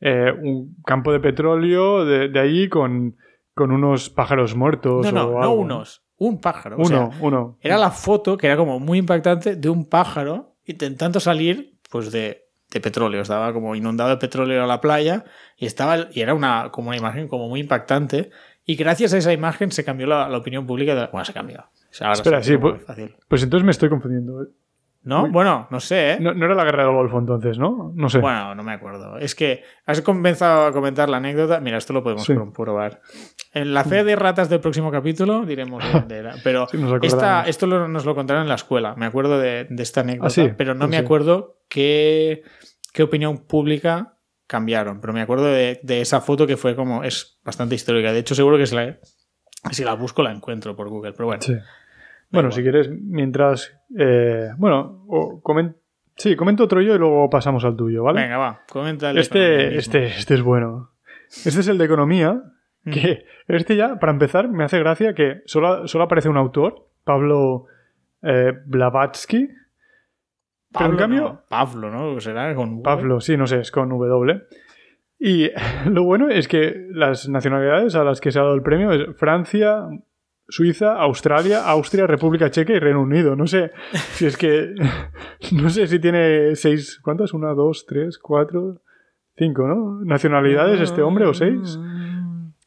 eh, un campo de petróleo de, de allí con, con unos pájaros muertos. no, no, o no unos. Un pájaro. o Uno, sea, uno. era la foto que era como muy impactante de un pájaro intentando salir pues de, de petróleo. Estaba como inundado de petróleo a la playa y estaba y era una como una imagen como muy impactante y gracias a esa imagen se cambió la, la opinión pública. De, bueno, se cambió. O sea, ahora Espera, sí, pues- fácil. Pues entonces me estoy confundiendo. ¿No? Uy. Bueno, no sé, ¿eh? No, no era la guerra del Golfo entonces, ¿no? No sé. Bueno, no me acuerdo. Es que has comenzado a comentar la anécdota. Mira, esto lo podemos Sí. comprobar. En la fe de ratas del próximo capítulo diremos de dónde era. Pero Sí, esta, esto lo- nos lo contaron en la escuela. Me acuerdo de, de esta anécdota, Ah, sí, pero no sí, me acuerdo qué, qué opinión pública cambiaron. Pero me acuerdo de, de esa foto que fue como. Es bastante histórica. De hecho, seguro que si la, si la busco la encuentro por Google. Pero bueno. Bueno, igual. si quieres, mientras. eh, bueno, o sí, comento otro yo y luego pasamos al tuyo, ¿vale? Venga, va. Comenta el este, este, este es bueno. Este es el de economía. Mm. Que este ya, para empezar, me hace gracia que solo, solo aparece un autor, Pablo eh, Blavatsky. Pero en Pablo, cambio, no. Pablo, ¿no? Será con. Pablo, sí, no sé, es con W. Y lo bueno es que las nacionalidades a las que se ha dado el premio es Francia, Suiza, Australia, Austria, República Checa y Reino Unido. No sé si es que. No sé si tiene seis. ¿Cuántas? Una, dos, tres, cuatro, cinco, ¿no? ¿Nacionalidades este hombre o seis?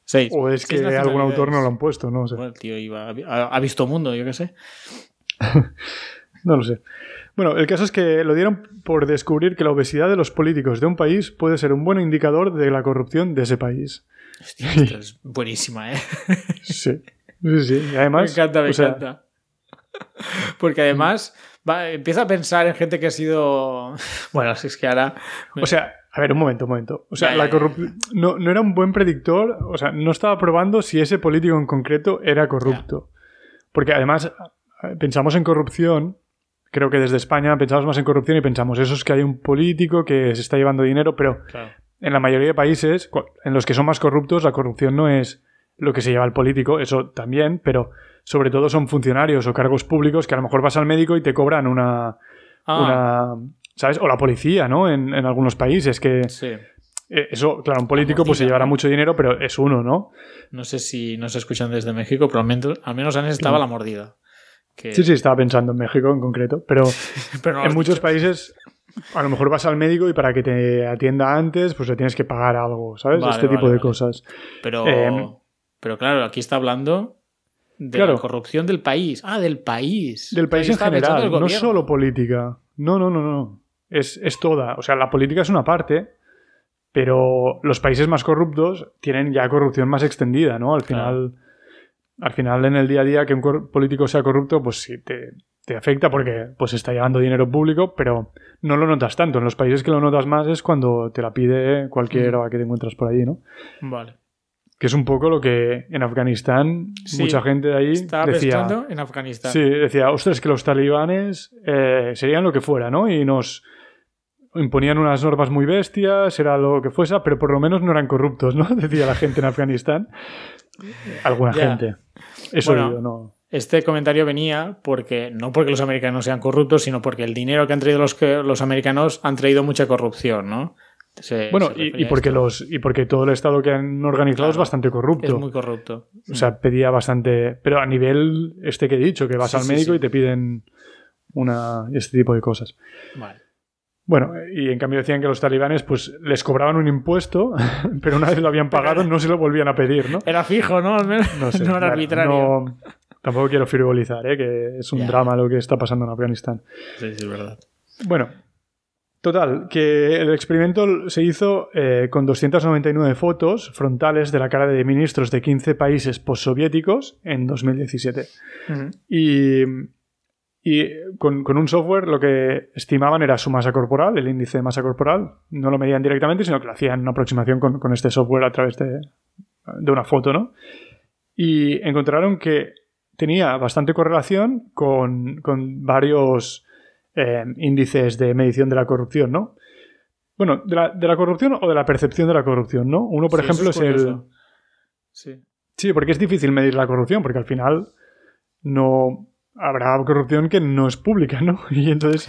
Seis. O es que algún autor no lo han puesto, no sé. Bueno, el tío iba, ha, ha visto mundo, yo qué sé. No lo sé. Bueno, el caso es que lo dieron por descubrir que la obesidad de los políticos de un país puede ser un buen indicador de la corrupción de ese país. Hostia, esto es buenísima, ¿eh? Sí. Sí, sí. Además. me encanta, me o sea, encanta. Porque además va- empieza a pensar en gente que ha sido. Bueno, si es que ahora. O sea, a ver, un momento, un momento. O sea, Ya, la corrupción no, no era un buen predictor, o sea, no estaba probando si ese político en concreto era corrupto. Porque además, pensamos en corrupción, creo que desde España pensamos más en corrupción y pensamos, eso es que hay un político que se está llevando dinero, pero Claro. en la mayoría de países en los que son más corruptos, la corrupción no es lo que se lleva el político, eso también, pero sobre todo son funcionarios o cargos públicos que a lo mejor vas al médico y te cobran una, Ah, una ¿sabes? O la policía, ¿no? En, en algunos países que sí. eh, eso, claro, un político pues se llevará mucho dinero, pero es uno, ¿no? No sé si nos escuchan desde México, pero al menos, al menos antes estaba la mordida. Que- Sí, sí, estaba pensando en México en concreto, pero pero no lo en muchos dicho. países a lo mejor vas al médico y para que te atienda antes, pues le tienes que pagar algo, ¿sabes? Vale, este tipo vale, de vale. cosas. Pero, Em, pero claro, aquí está hablando de Claro. la corrupción del país. Ah, del país. Del país en general, no solo política. No, no, no, no. Es, es toda. O sea, la política es una parte, pero los países más corruptos tienen ya corrupción más extendida, ¿no? Al final, al final en el día a día que un político sea corrupto, pues sí te, te afecta porque pues está llevando dinero público, pero no lo notas tanto. En los países que lo notas más es cuando te la pide cualquiera que te encuentras por allí, ¿no? Vale. Que es un poco lo que en Afganistán Sí, mucha gente de ahí Estaba decía... pensando en Afganistán. Sí, decía, ostras, que los talibanes eh, serían lo que fuera, ¿no? Y nos imponían unas normas muy bestias, era lo que fuese, pero por lo menos no eran corruptos, ¿no? Decía la gente en Afganistán. Alguna gente. Eso Bueno, no. Este comentario venía porque no porque los americanos sean corruptos, sino porque el dinero que han traído los, que, los americanos han traído mucha corrupción, ¿no? Se- Bueno, se y, porque los y porque todo el estado que han organizado es bastante corrupto. es muy corrupto. O sea, pedía bastante. Pero a nivel este que he dicho, que vas Sí, al médico sí. y te piden una este tipo de cosas. Vale. Bueno, y en cambio decían que los talibanes pues les cobraban un impuesto, pero una vez lo habían pagado no se lo volvían a pedir, ¿no? Era fijo, ¿no? Al menos No sé. no era arbitrario. no- tampoco quiero frivolizar, ¿eh? que es un drama lo que está pasando en Afganistán. Sí, sí, es verdad. Bueno, total, que el experimento se hizo eh, con 299 fotos frontales de la cara de ministros de 15 países postsoviéticos en 2017. Y, y con, con un software lo que estimaban era su masa corporal, el índice de masa corporal. No lo medían directamente, sino que lo hacían una aproximación con, con este software a través de, de una foto, ¿no? Y encontraron que tenía bastante correlación con, con varios eh, índices de medición de la corrupción, ¿no? Bueno, de la, de la corrupción o de la percepción de la corrupción, ¿no? Uno, por Sí, ejemplo, es, el... Sí. Sí, porque es difícil medir la corrupción, porque al final no habrá corrupción que no es pública, ¿no? Y entonces...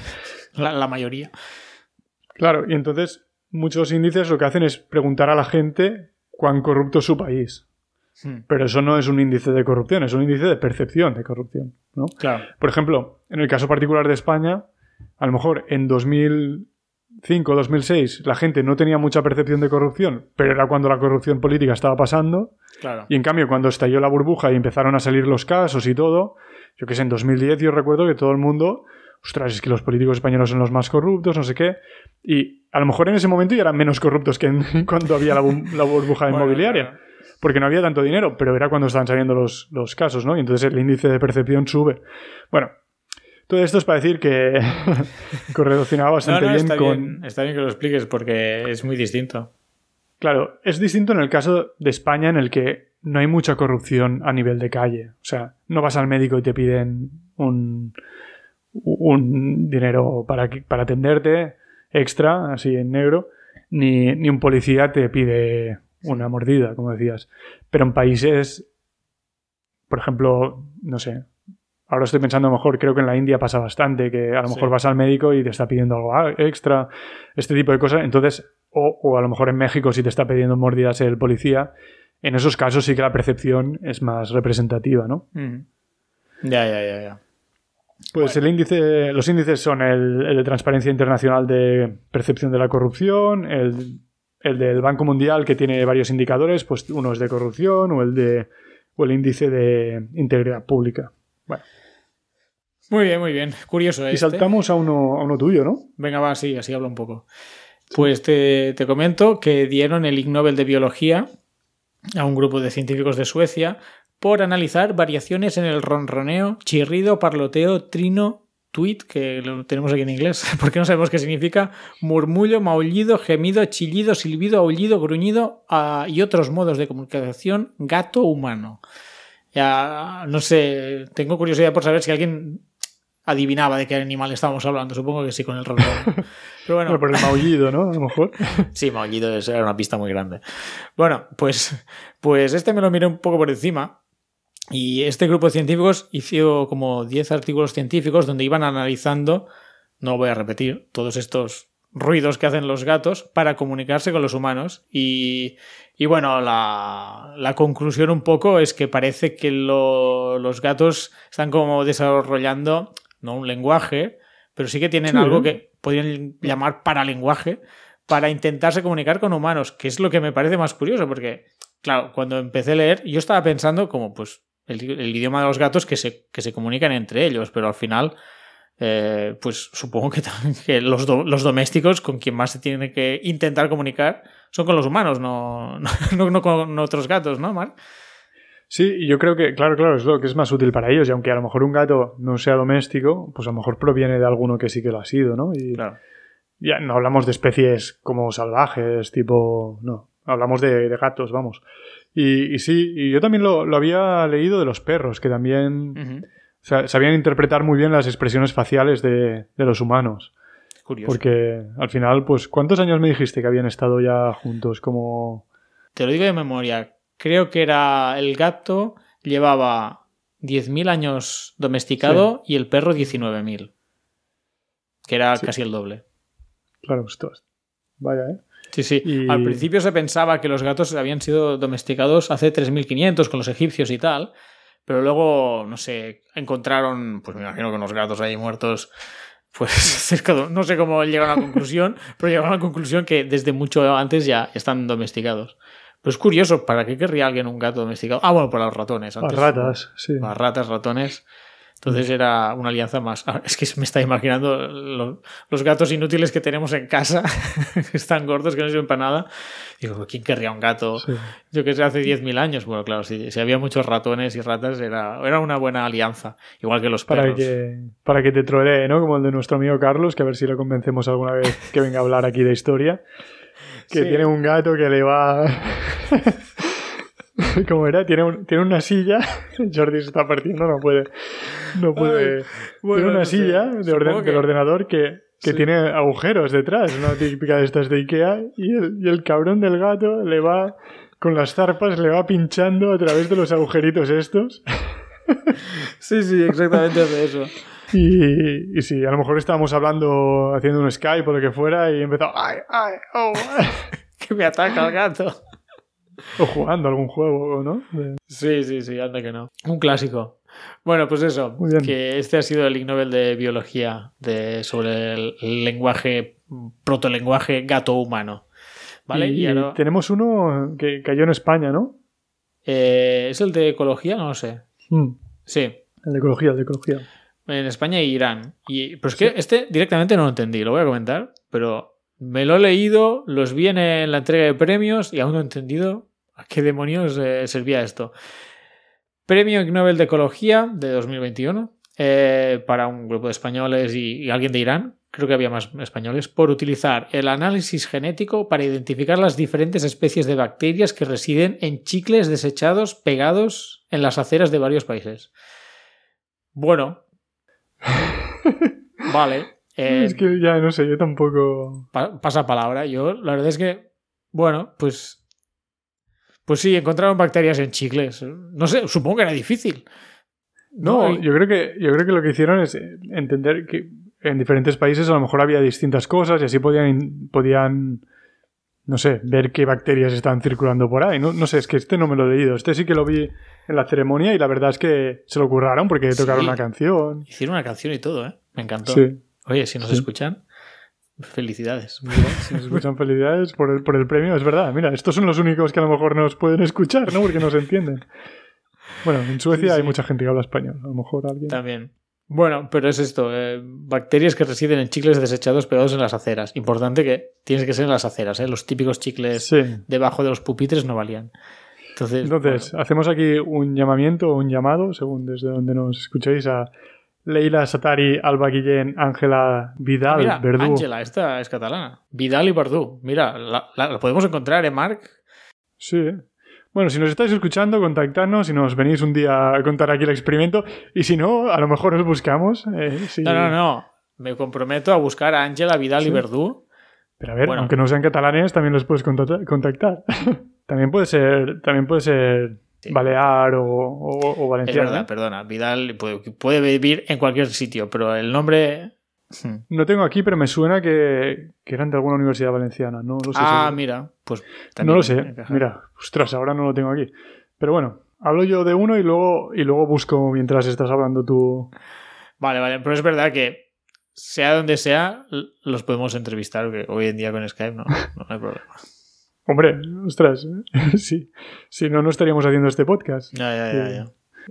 La, la mayoría. Claro, y entonces muchos índices lo que hacen es preguntar a la gente cuán corrupto es su país. Hmm. Pero eso no es un índice de corrupción, es un índice de percepción de corrupción, ¿no? Claro. Por ejemplo, en el caso particular de España, a lo mejor en 2005 o 2006 la gente no tenía mucha percepción de corrupción, pero era cuando la corrupción política estaba pasando. Claro. Y en cambio, cuando estalló la burbuja y empezaron a salir los casos y todo, yo que sé, en 2010 yo recuerdo que todo el mundo, ostras, es que los políticos españoles son los más corruptos, no sé qué. Y a lo mejor en ese momento ya eran menos corruptos que en- cuando había la, bu- la burbuja Bueno, inmobiliaria. claro. Porque no había tanto dinero, pero era cuando estaban saliendo los, los casos, ¿no? Y entonces el índice de percepción sube. Bueno, todo esto es para decir que correlacionaba bastante no, bien está con... bien. Está bien que lo expliques porque es muy distinto. Claro, es distinto en el caso de España en el que no hay mucha corrupción a nivel de calle. O sea, no vas al médico y te piden un, un dinero para, para atenderte extra, así en negro, ni, ni un policía te pide una mordida, como decías. Pero en países, por ejemplo, no sé, ahora estoy pensando a lo mejor, creo que en la India pasa bastante, que a lo Sí. mejor vas al médico y te está pidiendo algo ah, extra, este tipo de cosas. Entonces, o, o a lo mejor en México si te está pidiendo mordidas el policía, en esos casos sí que la percepción es más representativa, ¿no? Mm. Ya, ya, ya, ya. Pues el índice, los índices son el, el de Transparencia Internacional de Percepción de la Corrupción, el, el del Banco Mundial que tiene varios indicadores, pues uno es de corrupción o el de o el índice de integridad pública. Bueno, Muy bien, muy bien. Curioso y este. saltamos a uno, a uno tuyo, ¿no? Venga, va, sí, así hablo un poco. Pues te, te comento que dieron el Ig Nobel de Biología a un grupo de científicos de Suecia por analizar variaciones en el ronroneo, chirrido, parloteo, trino, tweet, que lo tenemos aquí en inglés, porque no sabemos qué significa, murmullo, maullido, gemido, chillido, silbido, aullido, gruñido ah, y otros modos de comunicación gato-humano. Ya, no sé, tengo curiosidad por saber si alguien adivinaba de qué animal estábamos hablando. Supongo que sí con el ronroneo. Pero bueno, por el maullido, ¿no? A lo mejor. Sí, Maullido es- era una pista muy grande. Bueno, pues, pues este me lo miré un poco por encima. Y este grupo de científicos hizo como 10 artículos científicos donde iban analizando, no voy a repetir, todos estos ruidos que hacen los gatos para comunicarse con los humanos. Y, y bueno, la, la conclusión un poco es que parece que lo- los gatos están como desarrollando, no un lenguaje, pero sí que tienen Sí. algo que podrían llamar paralenguaje para intentarse comunicar con humanos, que es lo que me parece más curioso, porque, claro, cuando empecé a leer, yo estaba pensando como, pues, el, el idioma de los gatos que se, que se comunican entre ellos, pero al final, eh, pues supongo que, que los, do- los domésticos con quien más se tiene que intentar comunicar son con los humanos, no, no, no con otros gatos, ¿no, Marc? Sí, y yo creo que, claro, claro, es lo que es más útil para ellos. Y aunque a lo mejor un gato no sea doméstico, pues a lo mejor proviene de alguno que sí que lo ha sido, ¿no? Y Claro. ya no hablamos de especies como salvajes, tipo. No, hablamos de, de gatos, vamos. Y, y sí, y yo también lo, lo había leído de los perros, que también Ujú. O sea, sabían interpretar muy bien las expresiones faciales de, de los humanos. Curioso. Porque al final, pues, ¿cuántos años me dijiste que habían estado ya juntos? Como. Te lo digo de memoria. Creo que era el gato llevaba 10.000 años domesticado y el perro 19.000. Que era Sí. casi el doble. Claro, ostras. Vaya, ¿eh? Sí, sí. Y- Al principio se pensaba que los gatos habían sido domesticados hace 3.500 con los egipcios y tal. Pero luego, no sé, encontraron, pues me imagino que unos gatos ahí muertos, pues cerca de- No sé cómo llegaron a la conclusión, pero llegaron a la conclusión que desde mucho antes ya están domesticados. Pero es curioso, ¿para qué querría alguien un gato domesticado? Ah, bueno, para los ratones. Las antes- ratas, sí. Para ratas, ratones. Entonces era una alianza más. Ah, Es que me está imaginando lo- los gatos inútiles que tenemos en casa, que están gordos, que no sirven para nada. Digo, ¿quién querría un gato? Sí. Yo que sé, hace 10.000 años. Bueno, claro, si, si había muchos ratones y ratas, era, era una buena alianza. Igual que los Para perros. que, para que te trolee, ¿no? Como el de nuestro amigo Carlos, que a ver si lo convencemos alguna vez que venga a hablar aquí de historia. Que Sí. tiene un gato que le va. ¿Cómo era? Tiene, un- tiene una silla. Jordi se está partiendo, no puede. No puede. Ay, bueno, tiene una no sé. silla de orden- Supongo que- del ordenador que, que Sí. tiene agujeros detrás, una típica de estas de Ikea. Y el, y el cabrón del gato le va. Con las zarpas le va pinchando a través de los agujeritos estos. Sí, sí, exactamente hace eso. Y, y sí, a lo mejor estábamos hablando, haciendo un Skype o lo que fuera, y empezó, ¡ay, ay, oh! Que me ataca el gato. O jugando algún juego, ¿no? De- Sí, sí, sí, anda que no. Un clásico. Bueno, pues eso, Muy bien. que este ha sido el Ig Nobel de Biología de, sobre el lenguaje, protolenguaje gato-humano. ¿Vale? Y, Y ahora- tenemos uno que cayó en España, ¿no? eh, ¿Es el de ecología? No lo sé. Mm, Sí, el de ecología, el de ecología. en España e Irán. Y, pero es que este directamente no lo entendí, lo voy a comentar, pero me lo he leído, los vi en la entrega de premios y aún no he entendido a qué demonios eh, servía esto. Premio Ig Nobel de Ecología de 2021 eh, para un grupo de españoles y, y alguien de Irán, creo que había más españoles, por utilizar el análisis genético para identificar las diferentes especies de bacterias que residen en chicles desechados pegados en las aceras de varios países. Bueno, vale. Eh, es que ya no sé, yo tampoco. pa- pasa palabra. Yo, la verdad es que, bueno, pues. Pues sí, encontraron bacterias en chicles. No sé, supongo que era difícil. No, Y- yo creo que yo creo que lo que hicieron es eh, entender que en diferentes países a lo mejor había distintas cosas y así podían podían no sé, ver qué bacterias están circulando por ahí. No, no sé, es que este no me lo he leído. Este sí que lo vi en la ceremonia y la verdad es que se lo curraron porque tocaron Sí. una canción. Hicieron una canción y todo, ¿eh? Me encantó. Sí. Oye, si nos Sí. escuchan, felicidades. Si nos escuchan felicidades por el, por el premio, es verdad. Mira, estos son los únicos que a lo mejor nos pueden escuchar, ¿no? Porque nos entienden. Bueno, en Suecia Sí, sí. hay mucha gente que habla español. A lo mejor alguien. También. Bueno, pero es esto, eh, bacterias que residen en chicles desechados pegados en las aceras. Importante que tienes que ser en las aceras, ¿eh? Los típicos chicles Sí. debajo de los pupitres no valían. Entonces, Entonces, bueno, hacemos aquí un llamamiento o un llamado, según desde donde nos escuchéis, a Leila Satari, Alba Guillén, Ángela Vidal, Ah, mira, Verdú. Ángela, esta es catalana. Vidal y Verdú. Mira, la, la- la podemos encontrar, ¿eh, Marc? Sí. Bueno, si nos estáis escuchando, contactadnos y nos venís un día a contar aquí el experimento. Y si no, a lo mejor os buscamos. eh, sí. No, no, no. Me comprometo a buscar a Ángela, Vidal Sí. y Verdú. Pero a ver, Bueno. aunque no sean catalanes, también los puedes contacta- contactar. también puede ser, también puede ser Sí. balear o, o, o Es valenciano. verdad, ¿eh? perdona. Vidal puede, puede vivir en cualquier sitio, pero el nombre. Hmm. No tengo aquí, pero me suena que, que eran de alguna universidad valenciana. No lo sé. Ah, seguro. mira, pues No lo sé. encaja. Mira, ostras, ahora no lo tengo aquí. Pero bueno, hablo yo de uno y luego, y luego busco mientras estás hablando tú. Vale, vale, pero es verdad que sea donde sea, los podemos entrevistar, que hoy en día con Skype no, no hay problema. Hombre, ostras, sí. Si no, no estaríamos haciendo este podcast. Ya, ya, ya, ya.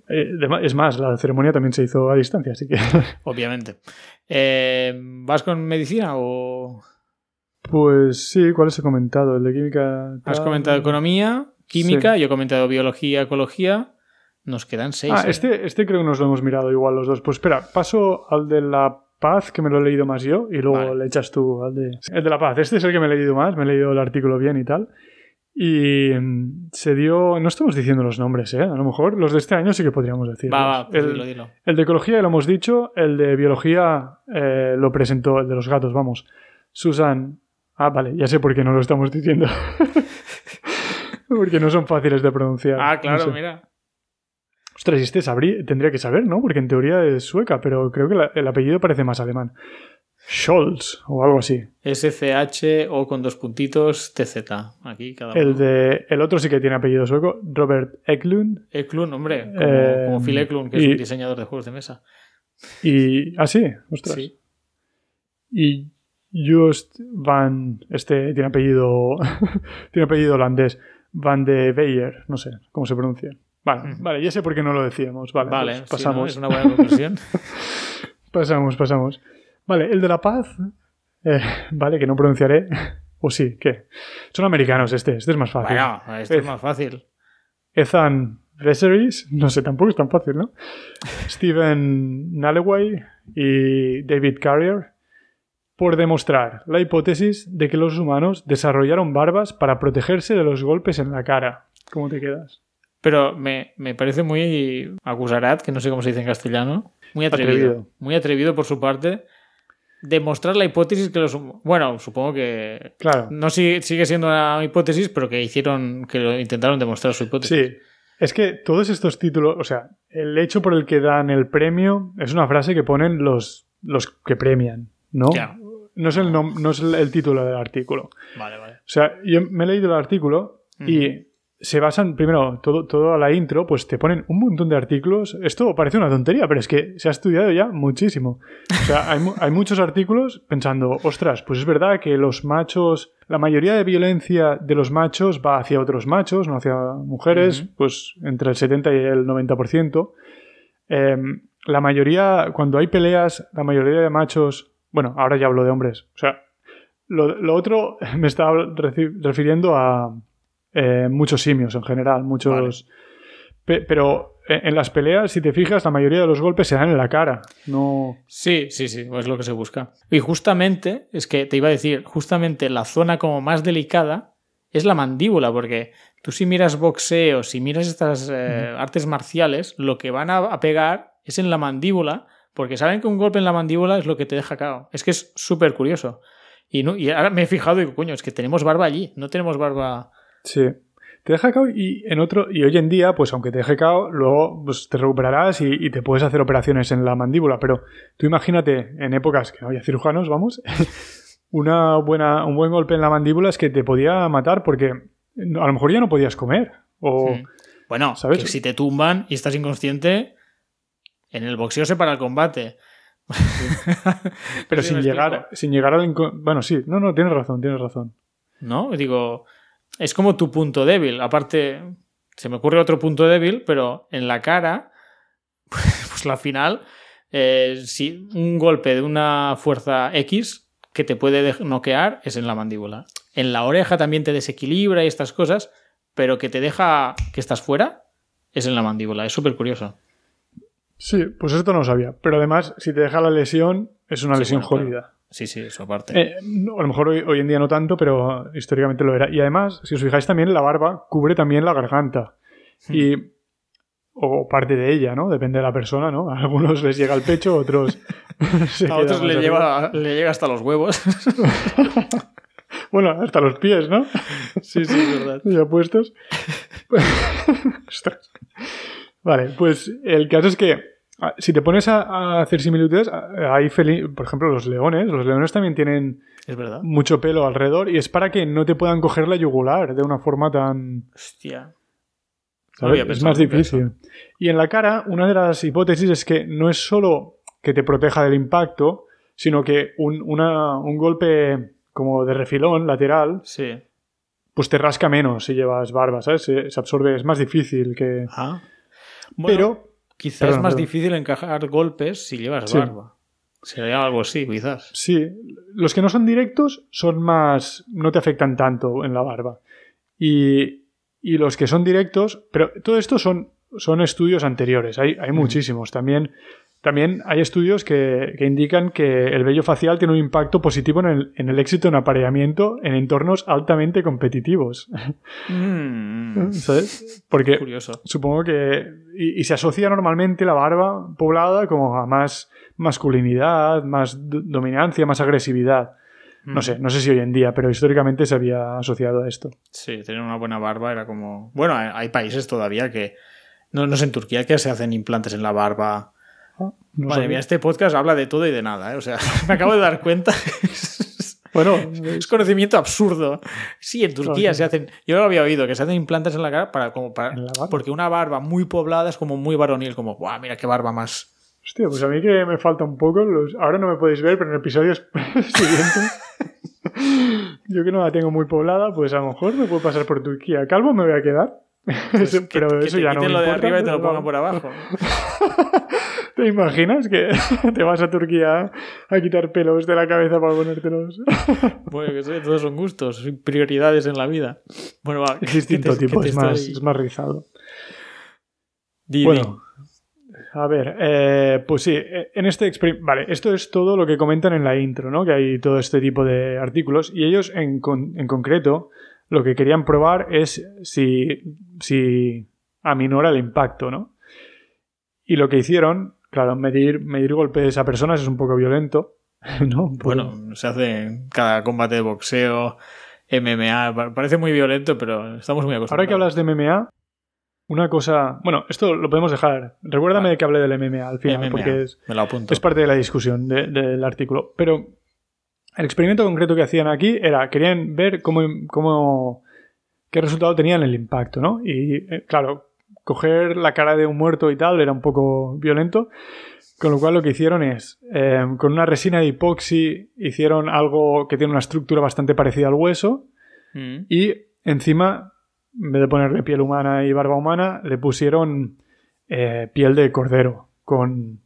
Eh, de ma- es más, la ceremonia también se hizo a distancia, así que. Obviamente. Eh, ¿Vas con medicina o Pues sí, ¿cuáles he comentado? El de química. has comentado economía, química? Yo he comentado biología, ecología. Nos quedan seis. Ah, ¿eh? este, este creo que nos lo hemos mirado igual los dos. Pues espera, paso al de la paz, que me lo he leído más yo, y luego Vale. le echas tú al de... El de la paz, este es el que me he leído más, me he leído el artículo bien y tal. Y mm, se dio... No estamos diciendo los nombres, ¿eh? A lo mejor los de este año sí que podríamos decir. Va, va, pues el, dilo, dilo. el de ecología ya lo hemos dicho, el de biología eh, lo presentó, el de los gatos, vamos. Susan... Ah, vale, ya sé por qué no lo estamos diciendo. Porque no son fáciles de pronunciar. Ah, No claro, sé. mira. Ostras, este sabría- tendría que saber, ¿no? Porque en teoría es sueca, pero creo que la- el apellido parece más alemán. Scholz o algo así. SCH o con dos puntitos TZ. Aquí cada uno. El de el otro sí que tiene apellido sueco, Robert Eklund. Eklund, hombre, como, Eh, como Phil Eklund, que es un diseñador de juegos de mesa. Y ah sí, ostras. Sí. Y Just van este tiene apellido tiene apellido holandés, Van de Beyer, no sé cómo se pronuncia. Vale, vale, ya sé por qué no lo decíamos. Vale, Vale, pues pasamos. ¿no? es una buena conclusión. Pasamos, pasamos. Vale, el de la paz. eh, vale, que no pronunciaré. O sí, ¿qué? Son americanos este, este es más fácil. bueno, esto es Es- más fácil. Ethan Veseris, no sé, tampoco es tan fácil, ¿no? Stephen Nalleway y David Carrier, por demostrar la hipótesis de que los humanos desarrollaron barbas para protegerse de los golpes en la cara. ¿Cómo te quedas? Pero me, me parece muy acusarat, que no sé cómo se dice en castellano. Muy atrevido. Atrevido. Muy atrevido por su parte. Demostrar la hipótesis que los. Bueno, supongo que. Claro, No sigue, sigue siendo una hipótesis, pero que hicieron. que lo intentaron demostrar su hipótesis. sí. Es que todos estos títulos, o sea, el hecho por el que dan el premio es una frase que ponen los, los que premian, ¿no? Ya. No es, el no es el, el título del artículo. Vale, vale. O sea, yo me he leído el artículo y se basan, primero, todo, todo a la intro, pues te ponen un montón de artículos. Esto parece una tontería, pero es que se ha estudiado ya muchísimo. O sea, hay, hay muchos artículos pensando, ostras, pues es verdad que los machos, la mayoría de violencia de los machos va hacia otros machos, no hacia mujeres, pues entre el 70 y el 90%. Eh, la mayoría, cuando hay peleas, la mayoría de machos, bueno, ahora ya hablo de hombres, o sea, lo, lo otro me estaba refiriendo a eh, muchos simios en general, muchos... Pe- pero en en las peleas, si te fijas, la mayoría de los golpes se dan en la cara, no... Sí, sí, sí, es lo que se busca. Y justamente, es que te iba a decir, justamente la zona como más delicada es la mandíbula, porque tú si miras boxeo, si miras estas eh, artes marciales, lo que van a, a pegar es en la mandíbula, porque saben que un golpe en la mandíbula es lo que te deja cao. Es que es súper curioso. Y, no, y ahora me he fijado y digo, coño, es que tenemos barba allí, no tenemos barba... Sí. Te deja cao y en otro y hoy en día, pues aunque te deje cao, luego pues, te recuperarás y, y te puedes hacer operaciones en la mandíbula. Pero tú imagínate en épocas que no había cirujanos, vamos, una buena, un buen golpe en la mandíbula es que te podía matar porque a lo mejor ya no podías comer. O. Bueno, ¿sabes? que si te tumban y estás inconsciente, en el boxeo se para el combate. pero Sí, sin llegar, sin llegar al bueno sí, no, no, tienes razón, tienes razón. ¿No? Digo, es como tu punto débil. Aparte, se me ocurre otro punto débil, pero en la cara, pues la final, eh, si un golpe de una fuerza X que te puede de- noquear es en la mandíbula. En la oreja también te desequilibra y estas cosas, pero que te deja que estás fuera es en la mandíbula. Es súper curioso. Sí, pues esto no lo sabía. Pero además, si te deja la lesión, es una Sí, lesión bueno, claro. Sí, sí, eso aparte. Eh, no, a lo mejor hoy, hoy en día no tanto, pero históricamente lo era. Y además, si os fijáis también, la barba cubre también la garganta. Y. O parte de ella, ¿no? Depende de la persona, ¿no? A algunos les llega al pecho, a otros. A otros le, lleva, le llega hasta los huevos. Bueno, hasta los pies, ¿no? sí, sí, es verdad. Ya puestos. Vale, pues el caso es que si te pones a, a hacer similitudes, ah, hay por ejemplo los leones, los leones también tienen Es verdad. mucho pelo alrededor y es para que no te puedan coger la yugular de una forma tan... Hostia. Es más difícil. Y en la cara, una de las hipótesis es que no es solo que te proteja del impacto, sino que un, una- un golpe como de refilón lateral, Sí. pues te rasca menos si llevas barba, ¿sabes? Se, se absorbe, es más difícil que... Ah. Bueno, Pero quizás es más perdón. difícil encajar golpes si llevas Sí. barba. Sería algo así, quizás. Sí, los que no son directos son más. no te afectan tanto en la barba. Y, y los que son directos, pero todo esto son, son estudios anteriores, hay, hay muchísimos. También, también hay estudios que, que indican que el vello facial tiene un impacto positivo en el, en el éxito en apareamiento en entornos altamente competitivos. Mm, ¿Sabes? Porque curioso. supongo que. Y, y se asocia normalmente la barba poblada como a más masculinidad, más do- dominancia, más agresividad. No Mm. sé, no sé si hoy en día, pero históricamente se había asociado a esto. Sí, tener una buena barba era como. Bueno, hay, hay países todavía que. No, no sé, en Turquía que se hacen implantes en la barba. No Madre sabía. mía, este podcast habla de todo y de nada, ¿eh? O sea, me acabo de dar cuenta. Bueno, Es conocimiento absurdo. Sí, en Turquía Claro. se hacen. Yo lo había oído, que se hacen implantes en la cara para como para. Porque una barba muy poblada es como muy varonil, como, ¡guau! Mira qué barba más. hostia, pues a mí que me falta un poco. los- Ahora no me podéis ver, pero en episodios siguientes. Yo que no la tengo muy poblada, pues a lo mejor me puedo pasar por Turquía. Calvo me voy a quedar. Pues que, pero que eso te ya no me lo de arriba y te lo pongan por abajo. ¿Te imaginas que te vas a Turquía a quitar pelos de la cabeza para ponértelos? Bueno, que sé, todos son gustos, prioridades en la vida. Bueno, va. Es distinto te- tipo, es más, estoy- es más rizado. Di, di. Bueno, a ver, eh, pues sí, eh, en este experimento, vale, esto es todo lo que comentan en la intro, ¿no? Que hay todo este tipo de artículos y ellos en, con- en concreto lo que querían probar es si, si aminora el impacto, ¿no? Y lo que hicieron, claro, medir, medir golpes a personas es un poco violento, ¿no? Bueno, se hace en cada combate de boxeo, MMA. pa- Parece muy violento, pero estamos muy acostumbrados. Ahora que hablas de MMA, una cosa. Bueno, esto lo podemos dejar. Recuérdame Vale. que hablé del MMA al final, MMA, porque es, me lo apunto. es parte de la discusión de- del artículo. Pero el experimento concreto que hacían aquí era, querían ver cómo, cómo qué resultado tenían el impacto, ¿no? Y eh, claro, coger la cara de un muerto y tal era un poco violento. Con lo cual lo que hicieron es, eh, con una resina de epoxi, hicieron algo que tiene una estructura bastante parecida al hueso Mm. y encima, en vez de ponerle piel humana y barba humana, le pusieron eh, piel de cordero con,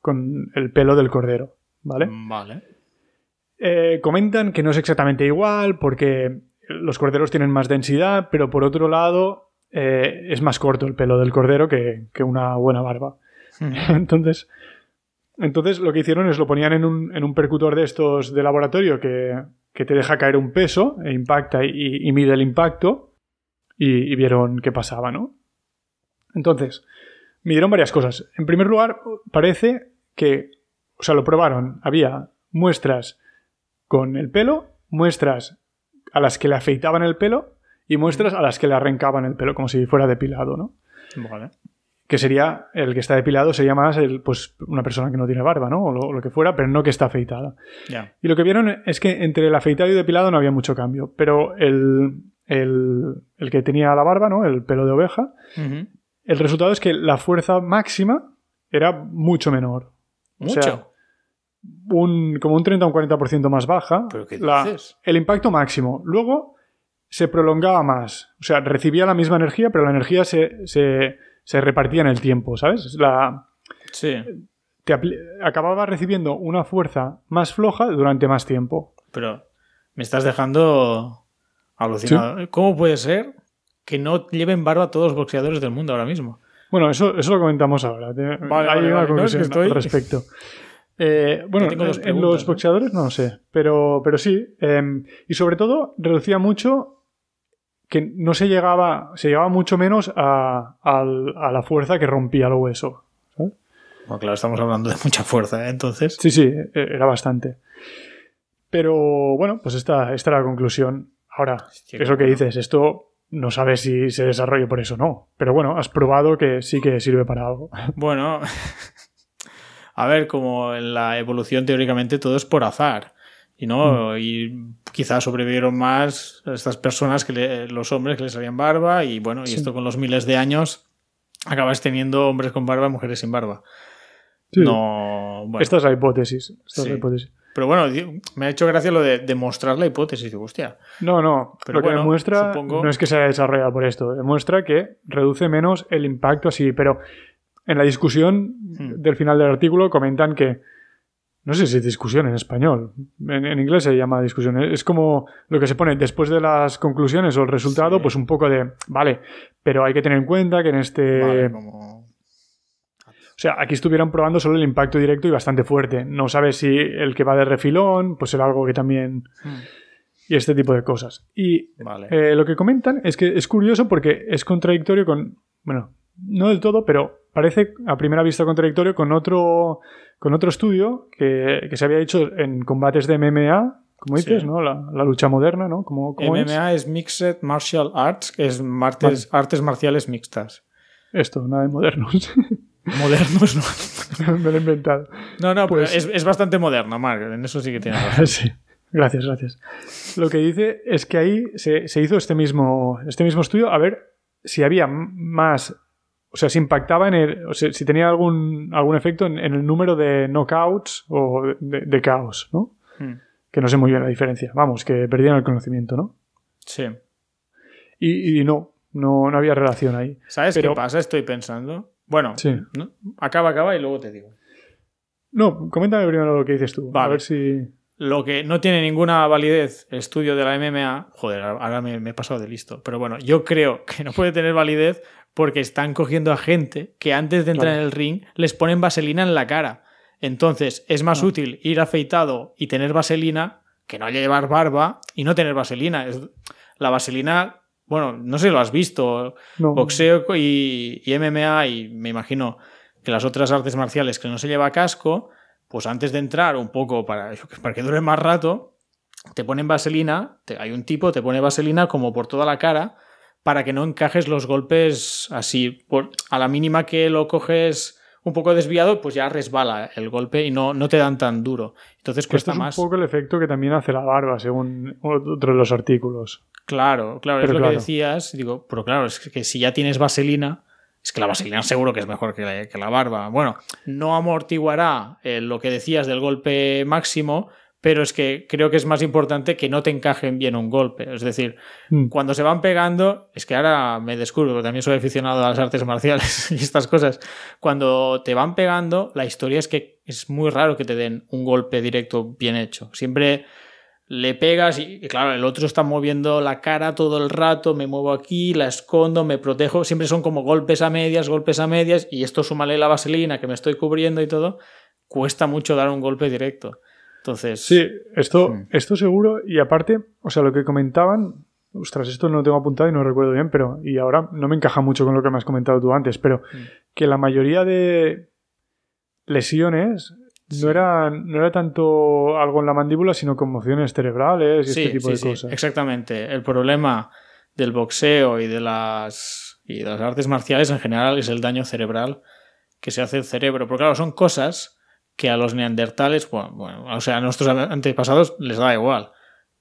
con el pelo del cordero, ¿vale? Vale. Eh, comentan que no es exactamente igual porque los corderos tienen más densidad, pero por otro lado eh, es más corto el pelo del cordero que, que una buena barba. Entonces, entonces lo que hicieron es lo ponían en un, en un percutor de estos de laboratorio que, que te deja caer un peso e impacta y, y mide el impacto y, y vieron qué pasaba, ¿no? Entonces, midieron varias cosas. En primer lugar, parece que, o sea, lo probaron. Había muestras con el pelo, muestras a las que le afeitaban el pelo y muestras a las que le arrancaban el pelo, como si fuera depilado, ¿no? Vale. que sería el que está depilado sería más el, pues una persona que no tiene barba, ¿no? O lo, lo que fuera, pero no que está afeitada. Ya. Y lo que vieron es que entre el afeitado y depilado no había mucho cambio, pero el, el, el que tenía la barba, ¿no? El pelo de oveja, el resultado es que la fuerza máxima era mucho menor. O Mucho. sea, un, como un 30 o un 40% más baja. ¿Pero qué la- dices? el impacto máximo. Luego se prolongaba más. O sea, recibía la misma energía, pero la energía se, se, se repartía en el tiempo, ¿sabes? La, Sí. te acababa recibiendo una fuerza más floja durante más tiempo. Pero me estás dejando alucinado. ¿Cómo puede ser que no lleven barba todos los boxeadores del mundo ahora mismo? Bueno, eso, eso lo comentamos ahora. Vale, Hay vale, una vale. No, es que conclusión estoy- al respecto. Eh, bueno, en los ¿no? boxeadores no lo sé, pero, pero sí. eh, y sobre todo, reducía mucho que no se llegaba, se llegaba mucho menos a, la fuerza que rompía el hueso. Bueno, claro, estamos hablando de mucha fuerza, ¿eh? entonces. Sí, sí, e- era bastante. Pero bueno, pues esta, esta era la conclusión. Ahora, eso que dices, esto no sabes si se desarrolla por eso o no. Pero bueno, has probado que sí que sirve para algo. Bueno, a ver, como en la evolución teóricamente todo es por azar. Y no, y quizás sobrevivieron más estas personas que le- los hombres que les salían barba, y bueno, y Sí. esto con los miles de años acabas teniendo hombres con barba, mujeres sin barba. Sí. No, bueno. Esta es la hipótesis. esta es la hipótesis. Pero bueno, me ha hecho gracia lo de demostrar la hipótesis. Hostia, No, no. Pero lo que bueno, demuestra supongo- no es que se haya desarrollado por esto. Demuestra que reduce menos el impacto así. Pero en la discusión Hmm. del final del artículo comentan que. No sé si es discusión en español. En, en inglés se llama discusión. Es como lo que se pone después de las conclusiones o el resultado, Sí. pues un poco de. Vale, pero hay que tener en cuenta que en este. vale, como... O sea, aquí estuvieron probando solo el impacto directo y bastante fuerte. No sabes si el que va de refilón, pues será algo que también. Hmm, Y este tipo de cosas. Y Vale. eh, lo que comentan es que es curioso porque es contradictorio con. Bueno, no del todo, pero parece a primera vista contradictorio con otro, con otro estudio que, que se había hecho en combates de MMA, como dices, Sí. ¿no? La, la lucha moderna, ¿no? ¿Cómo, cómo es? MMA es? Mixed Martial Arts, que es martes- artes marciales mixtas. Esto, nada de modernos. Modernos, no. Me lo he inventado. No, no, Pues- pero es, es bastante moderno, Mark. En eso sí que tienes razón. sí. Gracias, gracias. Lo que dice es que ahí se, se hizo este mismo, este mismo estudio a ver si había más, o sea, si impactaba en el, o sea, si tenía algún, algún efecto en, en el número de knockouts o de, de caos, ¿no? Hmm, Que no sé muy bien la diferencia. Vamos, que perdían el conocimiento, ¿no? Sí. Y, y no, no, no había relación ahí. ¿Sabes Pero- qué pasa? Estoy pensando. Bueno, Sí. ¿no? acaba, acaba y luego te digo. No, coméntame primero lo que dices tú. A Vale. ver si. Lo que no tiene ninguna validez el estudio de la MMA, joder, ahora me, me he pasado de listo, pero bueno, yo creo que no puede tener validez porque están cogiendo a gente que antes de entrar Claro. en el ring les ponen vaselina en la cara. Entonces es más útil ir afeitado y tener vaselina que no llevar barba y no tener vaselina. Es- la vaselina, bueno, no sé si lo has visto, No. boxeo y, y MMA y me imagino que las otras artes marciales que no se lleva casco, pues antes de entrar un poco para, para que dure más rato, te ponen vaselina, te- hay un tipo, te pone vaselina como por toda la cara para que no encajes los golpes así. Por, a la mínima que lo coges un poco desviado, pues ya resbala el golpe y no, no te dan tan duro. Entonces cuesta Esto es más. un poco el efecto que también hace la barba, según otro de los artículos. Claro, claro, Pero es lo claro. que decías. Digo, pero claro, es que si ya tienes vaselina, es que la vaselina seguro que es mejor que la, que la barba. Bueno, no amortiguará eh, lo que decías del golpe máximo, pero es que creo que es más importante que no te encajen bien un golpe. Es decir, Mm. cuando se van pegando, es que ahora me descubro, porque también soy aficionado a las artes marciales y estas cosas. Cuando te van pegando, la historia es que es muy raro que te den un golpe directo bien hecho. Siempre le pegas y, y claro, el otro está moviendo la cara todo el rato, me muevo aquí, la escondo, me protejo. Siempre son como golpes a medias, golpes a medias, y esto súmale la vaselina que me estoy cubriendo y todo. Cuesta mucho dar un golpe directo. Entonces, Sí, esto, Mm. esto seguro. Y aparte, o sea, lo que comentaban, ostras, esto no lo tengo apuntado y no recuerdo bien, pero, y ahora no me encaja mucho con lo que me has comentado tú antes, pero Mm. que la mayoría de lesiones no, era, no era tanto algo en la mandíbula, sino conmociones cerebrales y sí, este tipo sí, de sí, cosas. exactamente. El problema del boxeo y de las y de las artes marciales en general es el daño cerebral que se hace al cerebro. Porque claro, son cosas que a los neandertales, bueno, bueno, o sea, a nuestros antepasados les da igual.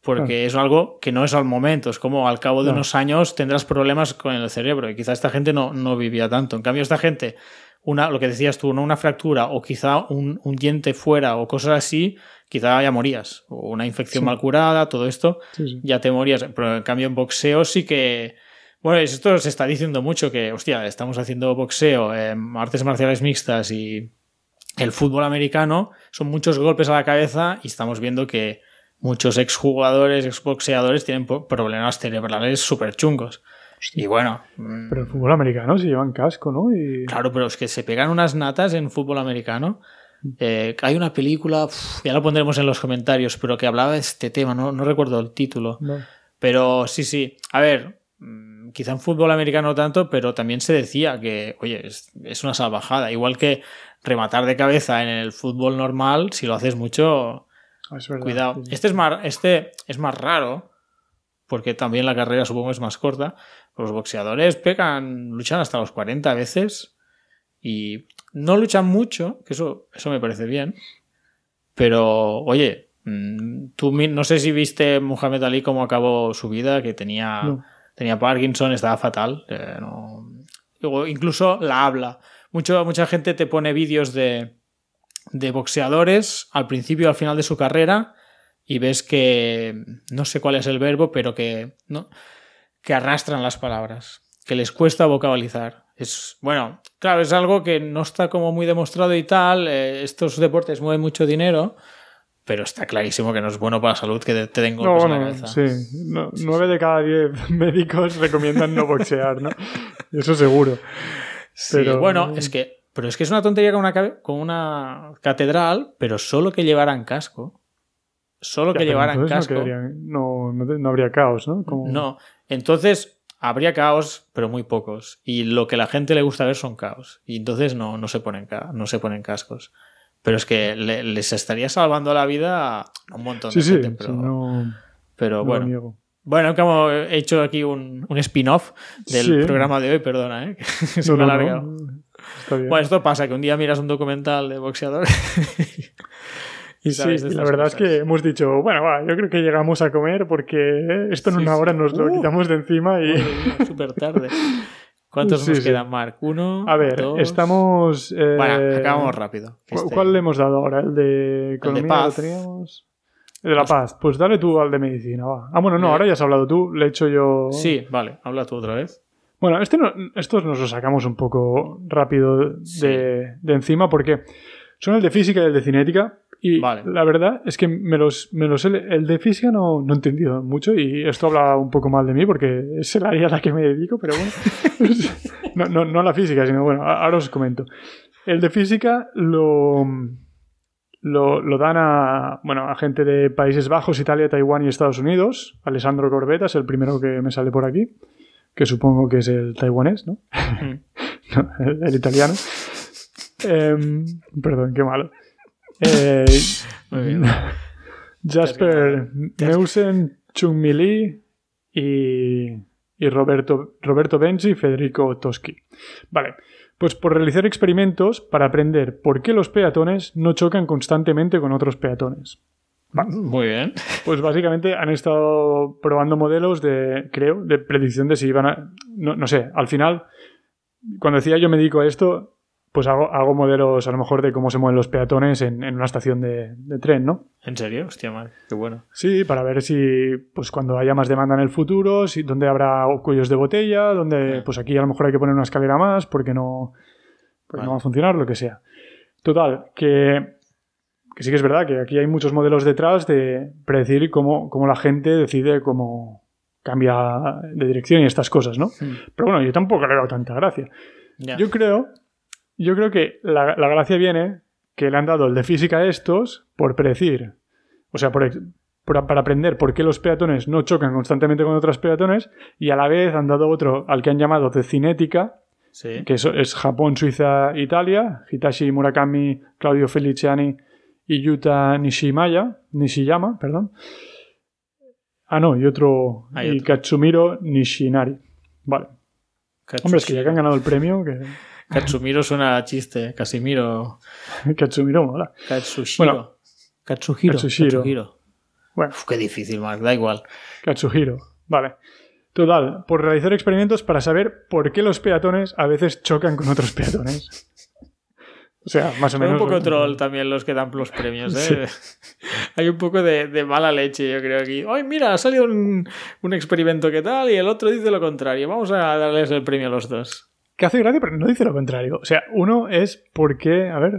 Porque es algo que no es al momento, es como al cabo de unos años tendrás problemas con el cerebro y quizá esta gente no, no vivía tanto. En cambio, esta gente, una, lo que decías tú, ¿no? una fractura o quizá un, un diente fuera o cosas así, quizá ya morías. O una infección Sí. mal curada, todo esto, Sí, sí. ya te morías. Pero en cambio en boxeo sí que... Bueno, esto se está diciendo mucho que, hostia, estamos haciendo boxeo, eh, artes marciales mixtas y el fútbol americano, son muchos golpes a la cabeza y estamos viendo que muchos exjugadores, exboxeadores tienen problemas cerebrales súper chungos. Y bueno, mm, Pero el fútbol americano se llevan casco, ¿no? Y... Claro, pero es que se pegan unas natas en fútbol americano. Eh, hay una película, uf, ya lo pondremos en los comentarios, pero que hablaba de este tema, no, no recuerdo el título. No. Pero sí, sí. A ver, mm, quizá en fútbol americano no tanto, pero también se decía que, oye, es, es una salvajada. Igual que rematar de cabeza en el fútbol normal, si lo haces mucho, Ah, es verdad, cuidado. sí. Este es más, este es más raro, porque también la carrera supongo es más corta. Los boxeadores pegan, luchan hasta los 40 veces y no luchan mucho, que eso, eso me parece bien. Pero, oye, mm, tú no sé si viste Muhammad Ali cómo acabó su vida, que tenía, No. tenía Parkinson, estaba fatal. eh, no- incluso la habla. Mucho, mucha gente te pone vídeos de, de boxeadores al principio y al final de su carrera y ves que no sé cuál es el verbo, pero que no que arrastran las palabras, que les cuesta vocalizar. Es bueno, claro, es algo que no está como muy demostrado y tal. eh, estos deportes mueven mucho dinero, pero está clarísimo que no es bueno para la salud que te, den No, golpes en la cabeza. sí. No- nueve de cada diez médicos recomiendan no boxear, ¿no? Eso seguro. Sí, Pero- bueno, es que pero es que es una tontería con una, cabe- con una catedral, pero solo que llevaran casco. Solo Ya, que llevaran casco. No, no, habría caos, ¿no? Como- No, entonces habría caos, pero muy pocos. Y lo que a la gente le gusta ver son caos. Y entonces no, no, se, ponen, no se ponen cascos. Pero es que le- les estaría salvando la vida a un montón de sí, gente. sí, Pero, no, pero lo bueno. niego. Bueno, como he hecho aquí un, un spin-off del Sí. programa de hoy, perdona, ¿eh? que se No, me ha no, alargado. Está bien. Bueno, esto pasa, que un día miras un documental de boxeador y Sí, sabes de y la verdad es que hemos dicho, bueno, va, yo creo que llegamos a comer porque esto en Sí, una sí. hora nos lo Uh. quitamos de encima y... Súper tarde. ¿Cuántos Sí, nos sí. quedan, Marc? ¿Uno? A ver, dos? estamos... eh, Bueno, acabamos rápido. que ¿cu- este- ¿Cuál le hemos dado ahora? ¿El de economía paz. lo teníamos? El de la paz. Pues dale tú al de medicina, va. Ah, bueno, no, ahora ya has hablado tú, le he hecho yo... Sí, vale, habla tú otra vez. Bueno, este no- estos nos los sacamos un poco rápido de, Sí. de encima porque son el de física y el de cinética. Y Vale. la verdad es que me los, me los he- el de física no, no he entendido mucho y esto habla un poco mal de mí porque es el área a la que me dedico, pero bueno. no, no, no a la física, sino bueno, ahora os comento. El de física lo, lo, lo dan a, bueno, a gente de Países Bajos, Italia, Taiwán y Estados Unidos. Alessandro Corbetta es el primero que me sale por aquí, que supongo que es el taiwanés, ¿no? Mm. No, el, el italiano. Em, perdón, qué malo. Eh, Muy bien. Jasper Neusen, Chung Mi Lee y y Roberto, Roberto Benzi y Federico Toschi. Vale, pues por realizar experimentos para aprender por qué los peatones no chocan constantemente con otros peatones. Muy bien. Pues básicamente han estado probando modelos de, creo, de predicción de si iban a... No, no sé, al final, cuando decía yo me dedico a esto, pues hago, hago modelos a lo mejor de cómo se mueven los peatones en, en una estación de, de tren, ¿no? ¿En serio? Hostia, madre. Qué bueno. Sí, para ver si, pues cuando haya más demanda en el futuro, si, dónde habrá cuellos de botella, donde, pues aquí a lo mejor hay que poner una escalera más porque no, porque Vale. no va a funcionar, lo que sea. Total, que, que sí que es verdad que aquí hay muchos modelos detrás de predecir cómo, cómo la gente decide cómo cambia de dirección y estas cosas, ¿no? Pero bueno, yo tampoco le he dado tanta gracia. Yo creo, yo creo que la, la gracia viene que le han dado el de física a estos por predecir, o sea, por, por- para aprender por qué los peatones no chocan constantemente con otros peatones y a la vez han dado otro al que han llamado de cinética, Sí. que es, es Japón, Suiza, Italia, Hitachi Murakami, Claudio Feliciani y Yuta Nishimaya, Nishiyama, perdón. Ah, no, y otro, Hay y otro. Katsumiro Nishinari. Vale. Hombre, es que ya que han ganado el premio, que Katsumiro suena a chiste. Casimiro. Katsumiro mola. Katsushiro. Bueno. Katsuhiro. Katsushiro. Katsuhiro. Bueno, Uf, qué difícil, Mark. Da igual. Katsuhiro. Vale. Total, por realizar experimentos para saber por qué los peatones a veces chocan con otros peatones. O sea, más o Son menos. un poco troll también los que dan los premios, ¿eh? Hay un poco de, de mala leche, yo creo, aquí. ¡Ay, mira! Ha salido un, un experimento que tal y el otro dice lo contrario. Vamos a darles el premio a los dos. Que hace gracia, pero no dice lo contrario. O sea, uno es por qué, a ver,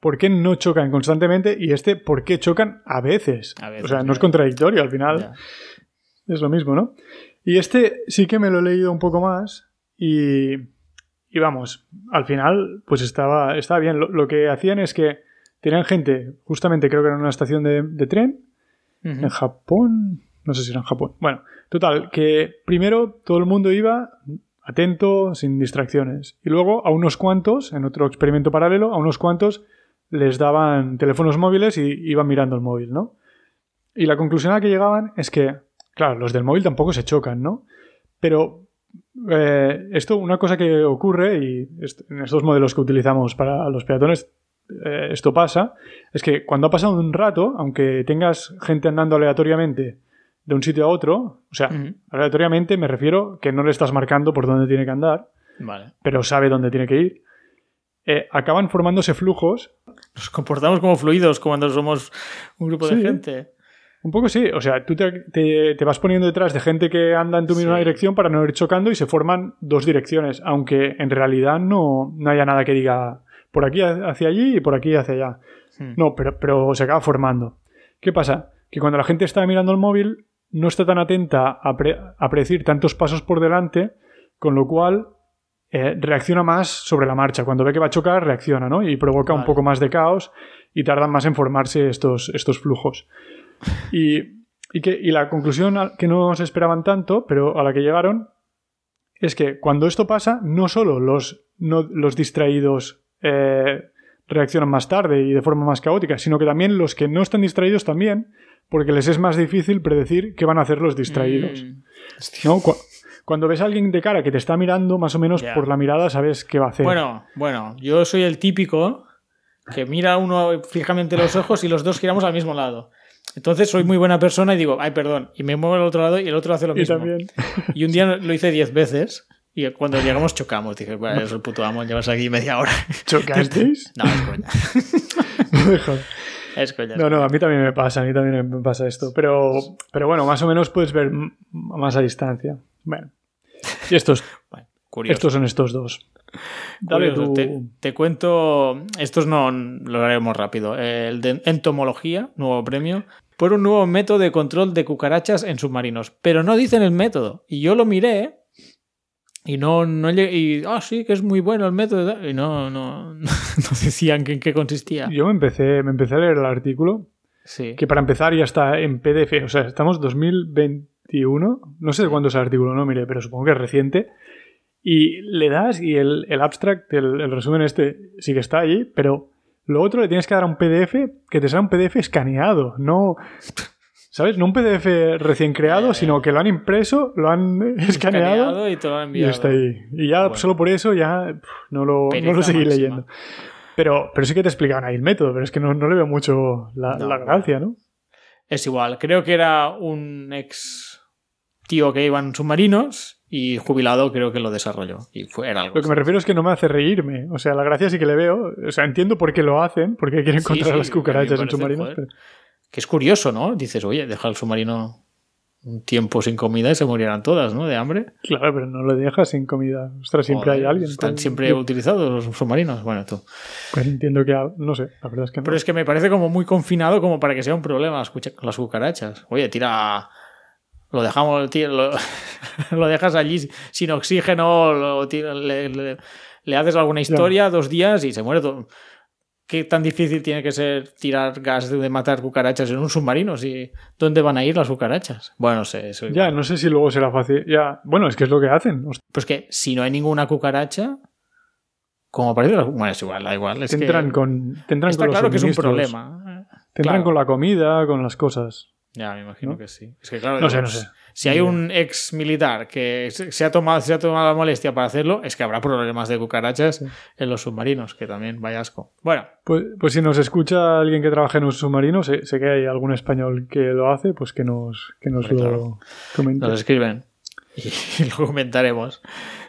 por qué no chocan constantemente y este por qué chocan a veces. A veces, o sea, no es contradictorio al final. Ya. Es lo mismo, ¿no? Y este sí que me lo he leído un poco más y, y vamos, al final pues estaba, estaba bien. Lo, lo que hacían es que tenían gente, justamente creo que era en una estación de, de tren, en Japón, no sé si era en Japón. Bueno, total, que primero todo el mundo iba atento, sin distracciones. Y luego a unos cuantos, en otro experimento paralelo, a unos cuantos les daban teléfonos móviles y iban mirando el móvil, ¿no? Y la conclusión a la que llegaban es que, claro, los del móvil tampoco se chocan, ¿no? Pero eh, esto, una cosa que ocurre, y en estos modelos que utilizamos para los peatones, eh, esto pasa, es que cuando ha pasado un rato, aunque tengas gente andando aleatoriamente de un sitio a otro, o sea, aleatoriamente me refiero que no le estás marcando por dónde tiene que andar, Vale. pero sabe dónde tiene que ir, eh, acaban formándose flujos Nos comportamos como fluidos cuando somos un grupo de gente. Un poco sí, o sea, tú te, te- te vas poniendo detrás de gente que anda en tu misma Sí. dirección para no ir chocando y se forman dos direcciones, aunque en realidad no, no haya nada que diga por aquí hacia allí y por aquí hacia allá. Hmm. No, pero, pero se acaba formando. ¿Qué pasa? Que cuando la gente está mirando el móvil no está tan atenta a, pre- a predecir tantos pasos por delante, con lo cual eh, reacciona más sobre la marcha. Cuando ve que va a chocar, reacciona, ¿no? Y provoca un poco más de caos y tardan más en formarse estos, estos flujos. Y, y que, y la conclusión que no se esperaban tanto, pero a la que llegaron, es que cuando esto pasa, no solo los, no- los distraídos eh, reaccionan más tarde y de forma más caótica, sino que también los que no están distraídos también, porque les es más difícil predecir qué van a hacer los distraídos. Mm. ¿no? Cu- Cuando ves a alguien de cara que te está mirando, más o menos por la mirada sabes qué va a hacer. Bueno, bueno, yo soy el típico que mira uno fijamente los ojos y los dos giramos al mismo lado. Entonces soy muy buena persona y digo, ay, perdón, y me muevo al otro lado y el otro hace lo y mismo. también. Y un día lo hice diez veces y cuando llegamos chocamos. Dije, bueno, es el puto amo, llevas aquí media hora. ¿Chocasteis? No, es coña. Es coña. No, no, a mí también me pasa, a mí también me pasa esto. Pero, pero bueno, más o menos puedes ver más a distancia. Bueno. Y estos, Bueno, curioso. estos son estos dos. Dale Curioso. tú. Te, te cuento, estos no lo haremos rápido. El de entomología, nuevo premio, por un nuevo método de control de cucarachas en submarinos. Pero no dicen el método. Y yo lo miré y no, no y ah, sí, que es muy bueno el método. Y no, no, no decían en qué consistía. Yo me empecé, me empecé a leer el artículo, Sí. que para empezar ya está en PDF. O sea, estamos 2021. No sé de cuándo es el artículo, no mire, pero supongo que es reciente. Y le das y el, el abstract, el, el resumen este, sí que está allí, pero lo otro le tienes que dar a un PDF que te sale un PDF escaneado, no... ¿Sabes? No un PDF recién creado, sino que lo han impreso, lo han escaneado, y te lo han y enviado. está ahí. Y ya Bueno. solo por eso ya no lo, no lo seguí máxima. leyendo. Pero, pero sí que te explicaban ahí el método, pero es que no, no le veo mucho la, No, la no. gracia, ¿no? Es igual, creo que era un ex tío que iba en submarinos y jubilado creo que lo desarrolló. Y fue era algo. Lo que me refiero es que no me hace reírme. O sea, la gracia sí que le veo. O sea, entiendo por qué lo hacen, por qué quieren encontrar sí, las cucarachas en submarinos. pero- Que es curioso, ¿no? Dices, oye, deja el submarino un tiempo sin comida y se morirán todas, ¿no? De hambre. Claro, pero no lo dejas sin comida. Ostras, siempre Joder, hay alguien. Están siempre utilizados los submarinos. Bueno, tú. Pues entiendo que. No sé, la verdad es que no. Pero es que me parece como muy confinado como para que sea un problema las, cucarachas. Oye, tira. Lo dejamos, lo, lo dejas allí sin oxígeno, lo le- le haces alguna historia, dos días y se muere todo. ¿Qué tan difícil tiene que ser tirar gas de, de matar cucarachas en un submarino? Si, ¿Dónde van a ir las cucarachas? Bueno, no sé, eso Ya, no sé si luego será fácil. Ya, bueno, es que es lo que hacen. Pues que si no hay ninguna cucaracha, como parece, bueno, es igual, da igual. Es que tendrán con, tendrán está con los claro que es un problema. Tendrán Claro. con la comida, con las cosas. Ya, me imagino ¿No? que sí. Es que claro, No sé, no sé. Si hay un ex militar que se ha, tomado, se ha tomado la molestia para hacerlo, es que habrá problemas de cucarachas en los submarinos, que también vaya asco. Bueno, Pues, pues si nos escucha alguien que trabaja en un submarino, sé, sé que hay algún español que lo hace, pues que nos, que nos lo claro. comente. nos escriben y, lo comentaremos.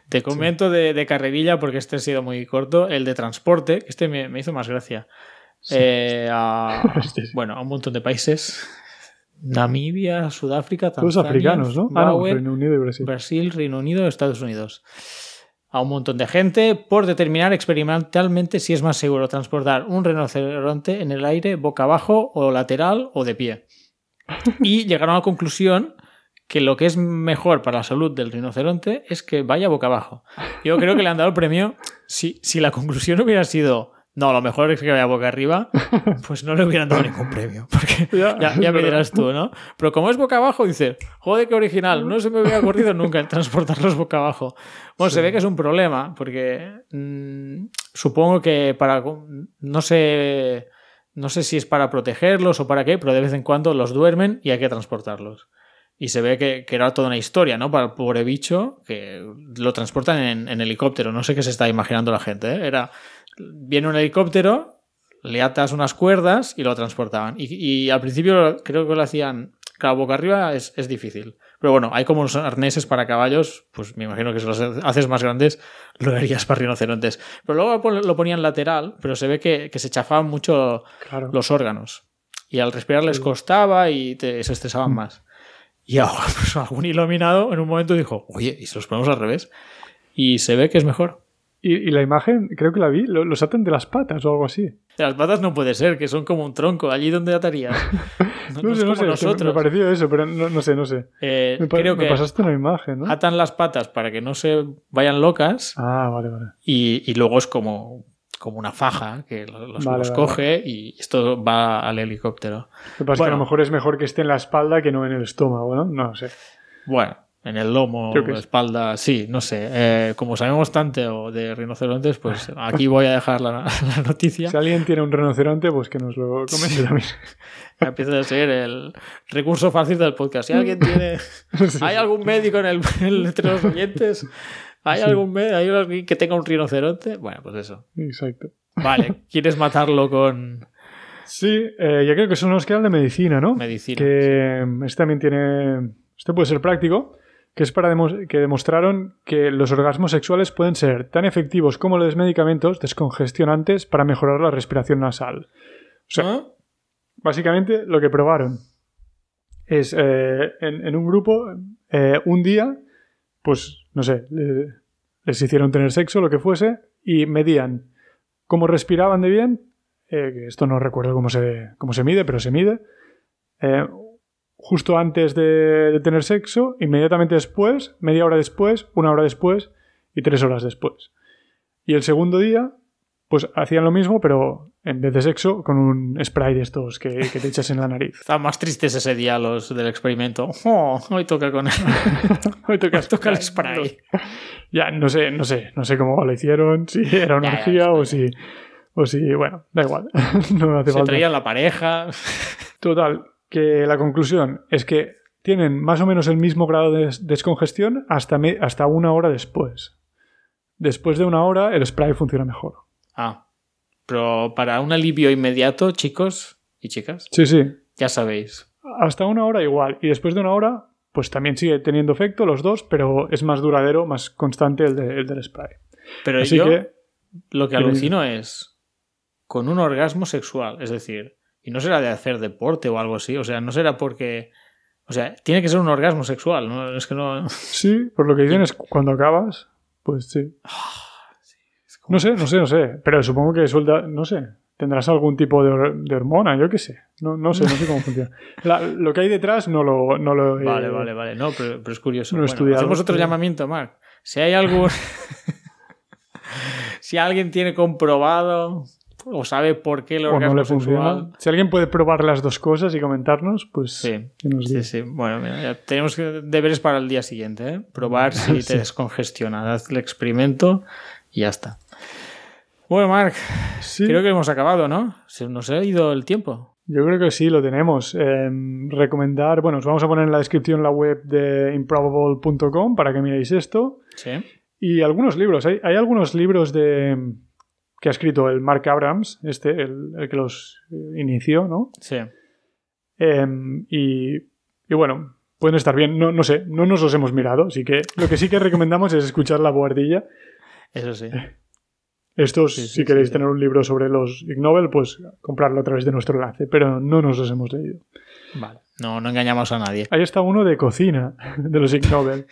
Te comento de, de carrerilla, porque este ha sido muy corto, el de transporte, que este me, me hizo más gracia. Eh, a, sí. bueno, a un montón de países. Namibia, Sudáfrica, Tanzania, Todos africanos, ¿no? Ah, no, Reino Unido y Brasil. Brasil, Reino Unido, Estados Unidos. A un montón de gente por determinar experimentalmente si es más seguro transportar un rinoceronte en el aire boca abajo o lateral o de pie. Y llegaron a la conclusión que lo que es mejor para la salud del rinoceronte es que vaya boca abajo. Yo creo que le han dado el premio. Si, si la conclusión hubiera sido no, lo mejor es que vaya boca arriba, pues no le hubieran dado ningún premio. Porque Ya, ya, es ya me verdad. dirás tú, ¿no? Pero como es boca abajo, dices, joder, qué original, no se me hubiera ocurrido nunca el transportarlos boca abajo. Bueno, se ve que es un problema, porque mm, supongo que para. No sé. No sé si es para protegerlos o para qué, pero de vez en cuando los duermen y hay que transportarlos. Y se ve que, que era toda una historia, ¿no? Para el pobre bicho, que lo transportan en, en helicóptero. No sé qué se está imaginando la gente, ¿eh? Era. Viene un helicóptero, le atas unas cuerdas y lo transportaban. Y, y al principio creo que lo hacían. Claro, boca arriba es, es difícil. Pero bueno, hay como unos arneses para caballos, pues me imagino que si los haces más grandes, lo harías para rinocerontes. Pero luego lo ponían lateral, pero se ve que, que se chafaban mucho Claro. los órganos. Y al respirar les costaba y te- se estresaban más. Y ahora, pues algún iluminado en un momento dijo, oye, ¿y si los ponemos al revés? Y se ve que es mejor. Y, y la imagen, creo que la vi, lo- los atan de las patas o algo así. De Las patas no puede ser, que son como un tronco. Allí donde atarías. No, No, no sé, no sé, nosotros. me pareció eso, pero no, no sé, no sé. Eh, Me, creo me que pasaste una imagen, ¿no? atan las patas para que no se vayan locas Ah, vale, vale. y, y luego es como, como una faja que lo- los, Vale, los vale. coge y esto va al helicóptero. Lo que pasa es que a Bueno. lo mejor es mejor que esté en la espalda que no en el estómago, ¿no? No sé. Bueno, en el lomo, que la es. espalda, sí, no sé. Eh, como sabemos tanto de rinocerontes, pues aquí voy a dejar la, la noticia. Si alguien tiene un rinoceronte, pues que nos lo comente también. Empieza a ser el recurso fácil del podcast. Si alguien tiene. ¿Hay algún médico en el, en- entre los oyentes? ¿Hay algún médico? ¿Hay alguien que tenga un rinoceronte? Bueno, pues eso. Exacto. Vale, ¿quieres matarlo con Sí, eh, ya creo que eso nos queda el de medicina, ¿no? medicina? Que este también tiene. Este puede ser práctico, que es para demo- que demostraron que los orgasmos sexuales pueden ser tan efectivos como los medicamentos descongestionantes para mejorar la respiración nasal. O sea, ¿Ah? básicamente lo que probaron es eh, en, en un grupo, eh, un día, pues no sé, le- les hicieron tener sexo, lo que fuese, y medían cómo respiraban de bien, eh, que esto no recuerdo cómo se, cómo se mide, pero se mide, justo antes de, de tener sexo, inmediatamente después, media hora después, una hora después y tres horas después. Y el segundo día, pues hacían lo mismo, pero en vez de sexo, con un spray de estos que, que te echas en la nariz. Estaban más tristes ese día los del experimento. Oh, hoy toca con Hoy toca toca el spray. Ya, no sé, no sé, no sé cómo lo hicieron, si era una Ya, orgía ya, o si, o si, bueno, da igual, no hace Se falta. traían la pareja. Total, que la conclusión es que tienen más o menos el mismo grado de des- descongestión hasta, me- hasta una hora después. Después de una hora, el spray funciona mejor. Ah, pero para un alivio inmediato, chicos y chicas, Sí, sí. ya sabéis. Hasta una hora igual. Y después de una hora, pues también sigue teniendo efecto los dos, pero es más duradero, más constante el, de- el del spray. Pero Así yo que, lo que alucino es con un orgasmo sexual, es decir, y no será de hacer deporte o algo así, o sea, no será porque... O sea, tiene que ser un orgasmo sexual, ¿no? Es que no... sí, por lo que dicen es cuando acabas, pues sí. es como- No sé, no sé, no sé. Pero supongo que suelta, no sé. Tendrás algún tipo de, hor- de hormona, yo qué sé. No, no sé, no sé cómo funciona. La- lo que hay detrás no lo, no lo Vale, vale, vale. No, pero, pero es curioso. no Bueno, hacemos otro llamamiento, Mark. Si hay algún... si alguien tiene comprobado o sabe por qué el o no orgasmo le funciona. sexual... Si alguien puede probar las dos cosas y comentarnos, pues Sí. que nos Sí. Bueno, mira, ya tenemos deberes para el día siguiente, ¿eh? Probar si te descongestiona. Haz el experimento y ya está. Bueno, Mark, Sí, creo que hemos acabado, ¿no? Se nos ha ido el tiempo. yo creo que sí, lo tenemos. Eh, recomendar, bueno, os vamos a poner en la descripción la web de improbable.com para que miréis esto. Sí. Y algunos libros. Hay, hay algunos libros de que ha escrito el Mark Abrams, este, el, el que los eh, inició, ¿no? Sí. Em, y, y bueno, pueden estar bien. No, no sé, no nos los hemos mirado, así que lo que sí que recomendamos es escuchar La Boardilla. Eso sí. Estos, Sí, sí, si queréis sí. tener un libro sobre los Ig Nobel, pues comprarlo a través de nuestro enlace, pero no nos los hemos leído. Vale. No, no engañamos a nadie. Ahí está uno de cocina, de los Ig Nobel,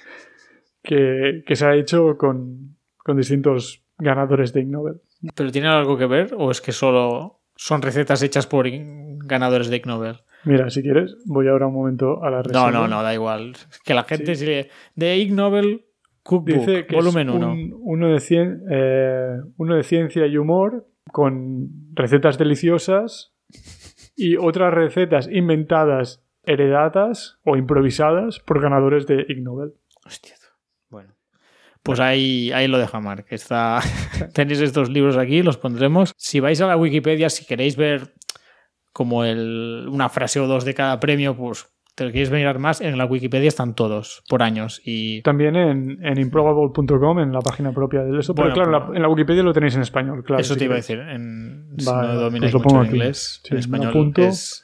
que, que se ha hecho con, con distintos ganadores de Ig Nobel. ¿Pero tiene algo que ver o es que solo son recetas hechas por ganadores de Ig Nobel? Mira, si quieres, voy ahora un momento a la No, reseña. no, no, da igual. Que la gente le- de Ig Nobel Cookbook, Dice que volumen es 1. un- uno, de cien- eh, uno de ciencia y humor con recetas deliciosas y otras recetas inventadas, heredadas o improvisadas por ganadores de Ig Nobel. Hostia. Pues ahí, ahí lo deja Mark. Está... Tenéis estos libros aquí, los pondremos. Si vais a la Wikipedia, si queréis ver como el, una frase o dos de cada premio, pues te lo queréis mirar más, en la Wikipedia están todos por años. Y También en, en improbable.com, en la página propia de eso. Pero Bueno, claro, en la- en, Wikipedia lo tenéis en español, claro. eso si te iba a decir. En, si no domináis pues lo mucho pongo el aquí. inglés, Sí, en español es,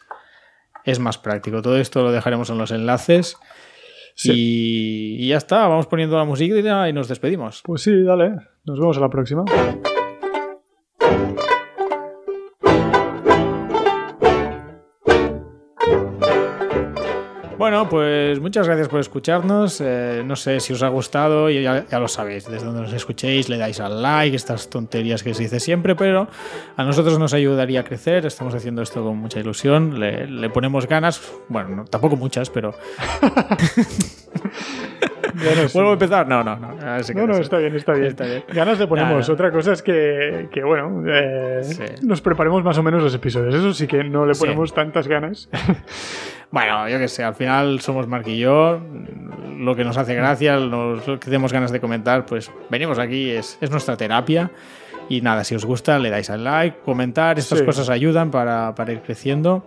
es más práctico. Todo esto lo dejaremos en los enlaces. Sí. Y, y ya está, vamos poniendo la música y nos despedimos. Pues sí, dale. Nos vemos a la próxima. Bueno, pues muchas gracias por escucharnos. Eh, no sé si os ha gustado, y ya, lo sabéis, desde donde nos escuchéis le dais al like, estas tonterías que se dice siempre, pero a nosotros nos ayudaría a crecer. Estamos haciendo esto con mucha ilusión, le, ponemos ganas, bueno, no- tampoco muchas, pero... No sé. ¿Vuelvo a empezar? No, no, no. ah, No, no, está bien, está bien. Está bien. Ganas le ponemos. Otra cosa es que, que, bueno, eh, Sí. nos preparemos más o menos los episodios. Eso sí que no le Sí. ponemos tantas ganas. Bueno, yo qué sé, al final somos Mark y yo, lo que nos hace gracia, los- lo que tenemos ganas de comentar, pues venimos aquí, es, es nuestra terapia. Y nada, si os gusta, le dais al like, comentar, estas Sí. cosas ayudan para, para ir creciendo.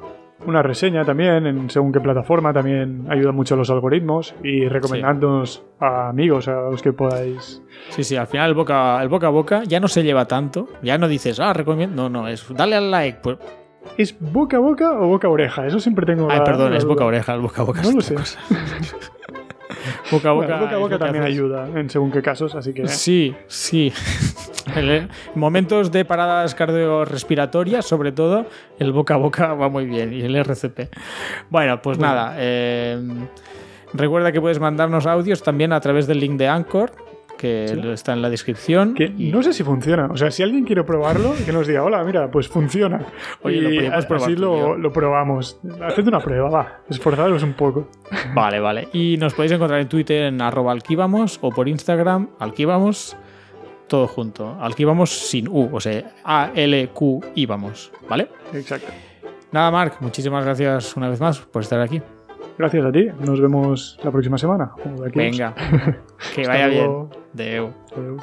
Una reseña también, en según qué plataforma, también ayuda mucho a los algoritmos. Y recomendándonos a amigos, a los que podáis. Sí, sí, al final el boca, el boca a boca ya no se lleva tanto, ya no dices, ah, recomiendo, no, no, es dale al like. Pues, ¿Es boca a boca o boca a oreja? Eso siempre tengo. ay, la- perdón, la es boca a oreja, el boca a boca. No es lo sé. cosa. boca a boca. Bueno, boca a boca también ayuda en según qué casos, así que. Sí, sí. En momentos de paradas cardiorrespiratorias, sobre todo, el boca a boca va muy bien y el RCP. Bueno, pues nada. eh, recuerda que puedes mandarnos audios también a través del link de Anchor, que Sí. está en la descripción. Que no sé si funciona. O sea, si alguien quiere probarlo, que nos diga, hola, mira, pues funciona. Oye, lo y podemos probar así lo, lo probamos. Haced una prueba, va. Esforzaros un poco. Vale, vale. Y nos podéis encontrar en Twitter en arroba alquíbamos o por Instagram alquíbamos, todo junto. Alquíbamos sin U, o sea, A-L-Q íbamos, ¿vale? Exacto. Nada, Marc, muchísimas gracias una vez más por estar aquí. Gracias a ti. Nos vemos la próxima semana. A- Venga, que vaya bien. Deu. Adeu.